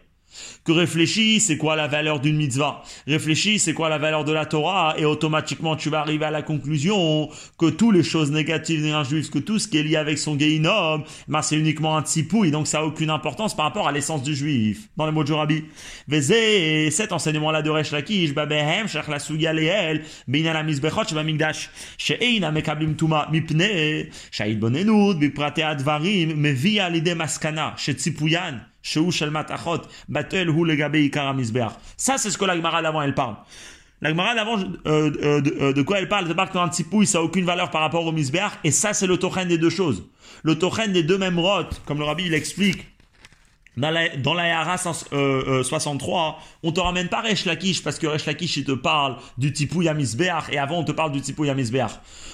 que réfléchis, c'est quoi la valeur d'une mitzvah? Réfléchis, c'est quoi la valeur de la Torah Et automatiquement, tu vas arriver à la conclusion que toutes les choses négatives d'un juif, que tout ce qui est lié avec son gaïnom, ben c'est uniquement un et donc ça a aucune importance par rapport à l'essence du juif. Dans les mots de Rabbi. Vezé, cet enseignement-là de Resh Lakish, babehem, shach la sugia leel, bina la mizbechot, she'eina mekablim tuma, mipne, sha'id bonenut, biprate advarim, mevia l'idée maskana, she'tzipuyan, ça, c'est ce que la Gemara d'avant, elle parle. La Gemara d'avant, euh, euh, euh, de, quoi elle parle? Elle parle qu'un tipouille, ça n'a aucune valeur par rapport au misbeach, et ça, c'est le tochen des deux choses. Le tochen des deux mêmes rotes, comme le rabbi il explique, dans la, dans la Yara 63, on te ramène pas Resh Lakish parce que Resh Lakish il te parle du tipouille à Misbeach et avant on te parle du tipouille à Misbeach.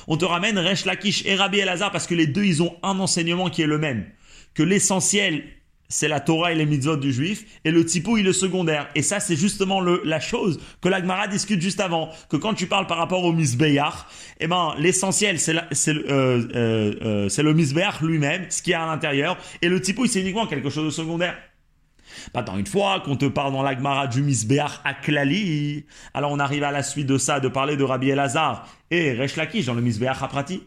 On te ramène Resh Lakish et Rabbi Elazar parce que les deux ils ont un enseignement qui est le même. Que l'essentiel c'est la Torah et les mitzvot du juif, et le typo il est secondaire. Et ça, c'est justement le, la chose que l'Agmara discute juste avant, que quand tu parles par rapport au misbeyar, eh ben, l'essentiel, c'est c'est euh, euh, euh, c'est le lui-même, ce qui est à l'intérieur, et le typo, c'est uniquement quelque chose de secondaire. Maintenant, une fois qu'on te parle dans l'Agmara du Misbéach Aklali, alors on arrive à la suite de ça, de parler de Rabbi Elazar et Resh Lakish dans le Mizbeach Haprati.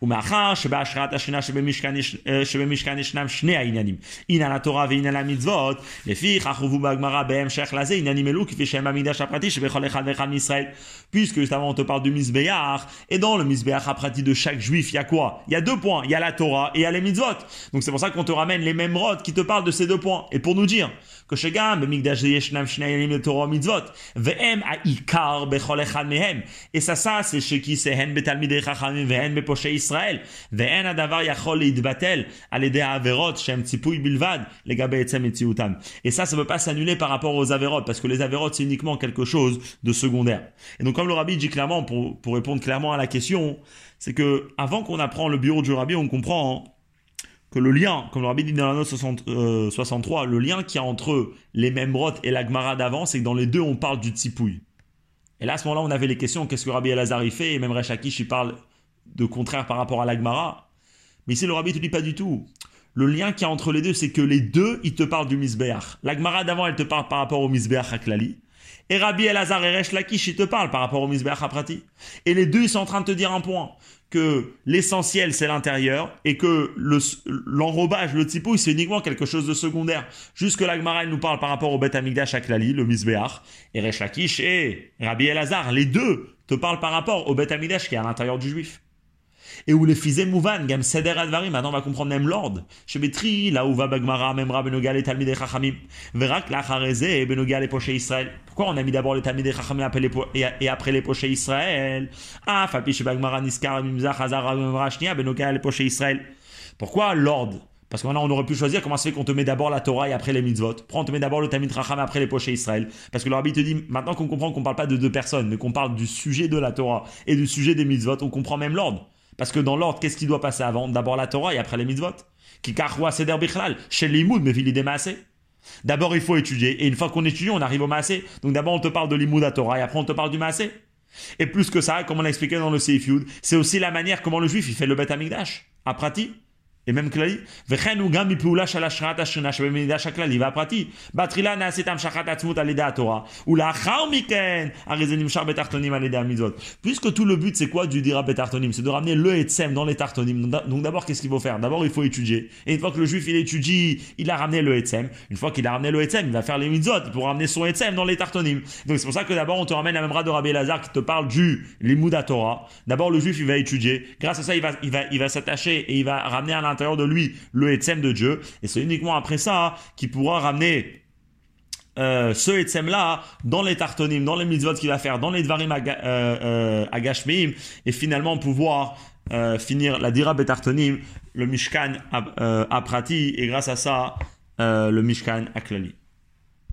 Ou Machar, Sheba Ashrat Ashina, Shebemishkan Ishnam, eh, Shne Ainanim. Ina la Torah ve Ina la Mitzvot. Les filles, Chachouvu Bagmara, Behem Shech Lazé, Inanim Elou, qui fait Shem Amidash Haprati, Shebechol Echad Vechad Israël. Puisque juste avant on te parle du Mizbeach, et dans le Mizbeach Haprati de chaque juif, il y a quoi? Il y a deux points. Il y a la Torah et il y a les Mitzvot. Donc c'est pour ça qu'on te ramène les mêmes rods qui te parlent de ces deux points. Et pour nous dire que Shegam, Bemikdash Yeshnam, Shne Ainanim, Torah Mitzvot. Vehem Aikar, becholechad Mehem. Et ça, ça, c'est chez qui c'est הן בתלמידי חכמים והן בפושעי ישראל, ואין הדבר יכול להתבטל על ידי העבירות שהם ציפוי בלבד לגבי עצם מציאותם. Et ça, ça ne peut pas s'annuler par rapport aux avérotes, parce que les avérotes, c'est uniquement quelque chose de secondaire. Et donc, comme le rabbi dit clairement, pour, pour répondre clairement à la question, c'est que avant qu'on apprend le bureau du rabbi, on comprend que le lien, comme le rabbi dit dans la note 63, le lien qu'il y a entre les Membrot et l'Agmara d'avant, c'est que dans les deux, on parle du Tsipouille. Et là, à ce moment-là, on avait les questions, qu'est-ce que Rabbi Elazar fait? Et même Rechakish, il parle de contraire par rapport à l'Agmara. Mais ici, le Rabbi ne te dit pas du tout. Le lien qu'il y a entre les deux, c'est que les deux, ils te parlent du Misbeach. L'Agmara d'avant, elle te parle par rapport au Misbeach Aklali. Et Rabbi Elazar et Resh Lakish, ils te parlent par rapport au Misbeach Aprati. Et les deux, ils sont en train de te dire un point que l'essentiel c'est l'intérieur et que l'enrobage, le, typo, c'est uniquement quelque chose de secondaire. Jusque l'Agmara, nous parle par rapport au Bet Amigdash Aklali, le Misbeach, et Resh Lakish et Rabbi Elazar, les deux te parlent par rapport au Bet Amigdash qui est à l'intérieur du juif et où les fils mouvan, gam seder advarim, maintenant on va comprendre même l'ordre. Shebetri, là où va Bagmara, memra benogal et talmid chachamim, verak lachareze et benogal et poché Israël. Pourquoi on a mis d'abord les talmid chachamim et après les pochés Israël? Ah, fapi Bagmara niskar mimzach hazar memra shnia benogal et poché Israël. Pourquoi l'ordre? Parce que maintenant, on aurait pu choisir comment ça fait qu'on te met d'abord la Torah et après les mitzvot. Prends, on te met d'abord le Tamid Racham et après les pochés Israël? Parce que le rabbi te dit, maintenant qu'on comprend qu'on parle pas de deux personnes, mais qu'on parle du sujet de la Torah et du sujet des mitzvot, on comprend même l'ordre. Parce que dans l'ordre, qu'est-ce qui doit passer avant D'abord la Torah et après les mitzvot. Seder chez l'imoud, mais D'abord, il faut étudier. Et une fois qu'on étudie, on arrive au massé. Donc d'abord, on te parle de l'imoud à Torah et après, on te parle du massé. Et plus que ça, comme on a expliqué dans le Seif c'est aussi la manière comment le juif il fait le Bet Amigdash. à et même klali וכן הוא גם מפעולה של השראת השכינה שבמקדש הכללי והפרטי. בתחילה נעשית המשכת העצמות על ידי התורה, ולאחר מכן, הרי זה נמשך בתחתונים על ידי המצוות. Puisque tout le but c'est quoi du dira betartonim C'est de ramener le etzem dans les tartonim. Donc d'abord qu'est-ce qu'il faut faire D'abord il faut étudier. Et une fois que le juif il étudie, il a ramené le etzem. Une fois qu'il a ramené le etzem, il va faire les mitzvot pour ramener son etzem dans les tartonim. Donc c'est pour ça que d'abord on te ramène la même de Rabbi Lazare qui te parle du limud Torah. D'abord le juif il va étudier. Grâce à ça il va il va il va s'attacher et il va ramener à de lui le Etzem de Dieu. Et c'est uniquement après ça qu'il pourra ramener euh, ce Etzem là dans les tartonim, dans les mitzvot qu'il va faire, dans les dvarim euh, agashmim, et finalement pouvoir euh, finir la dira betartonim, le mishkan à, à prati, et grâce à ça, le mishkan à klali.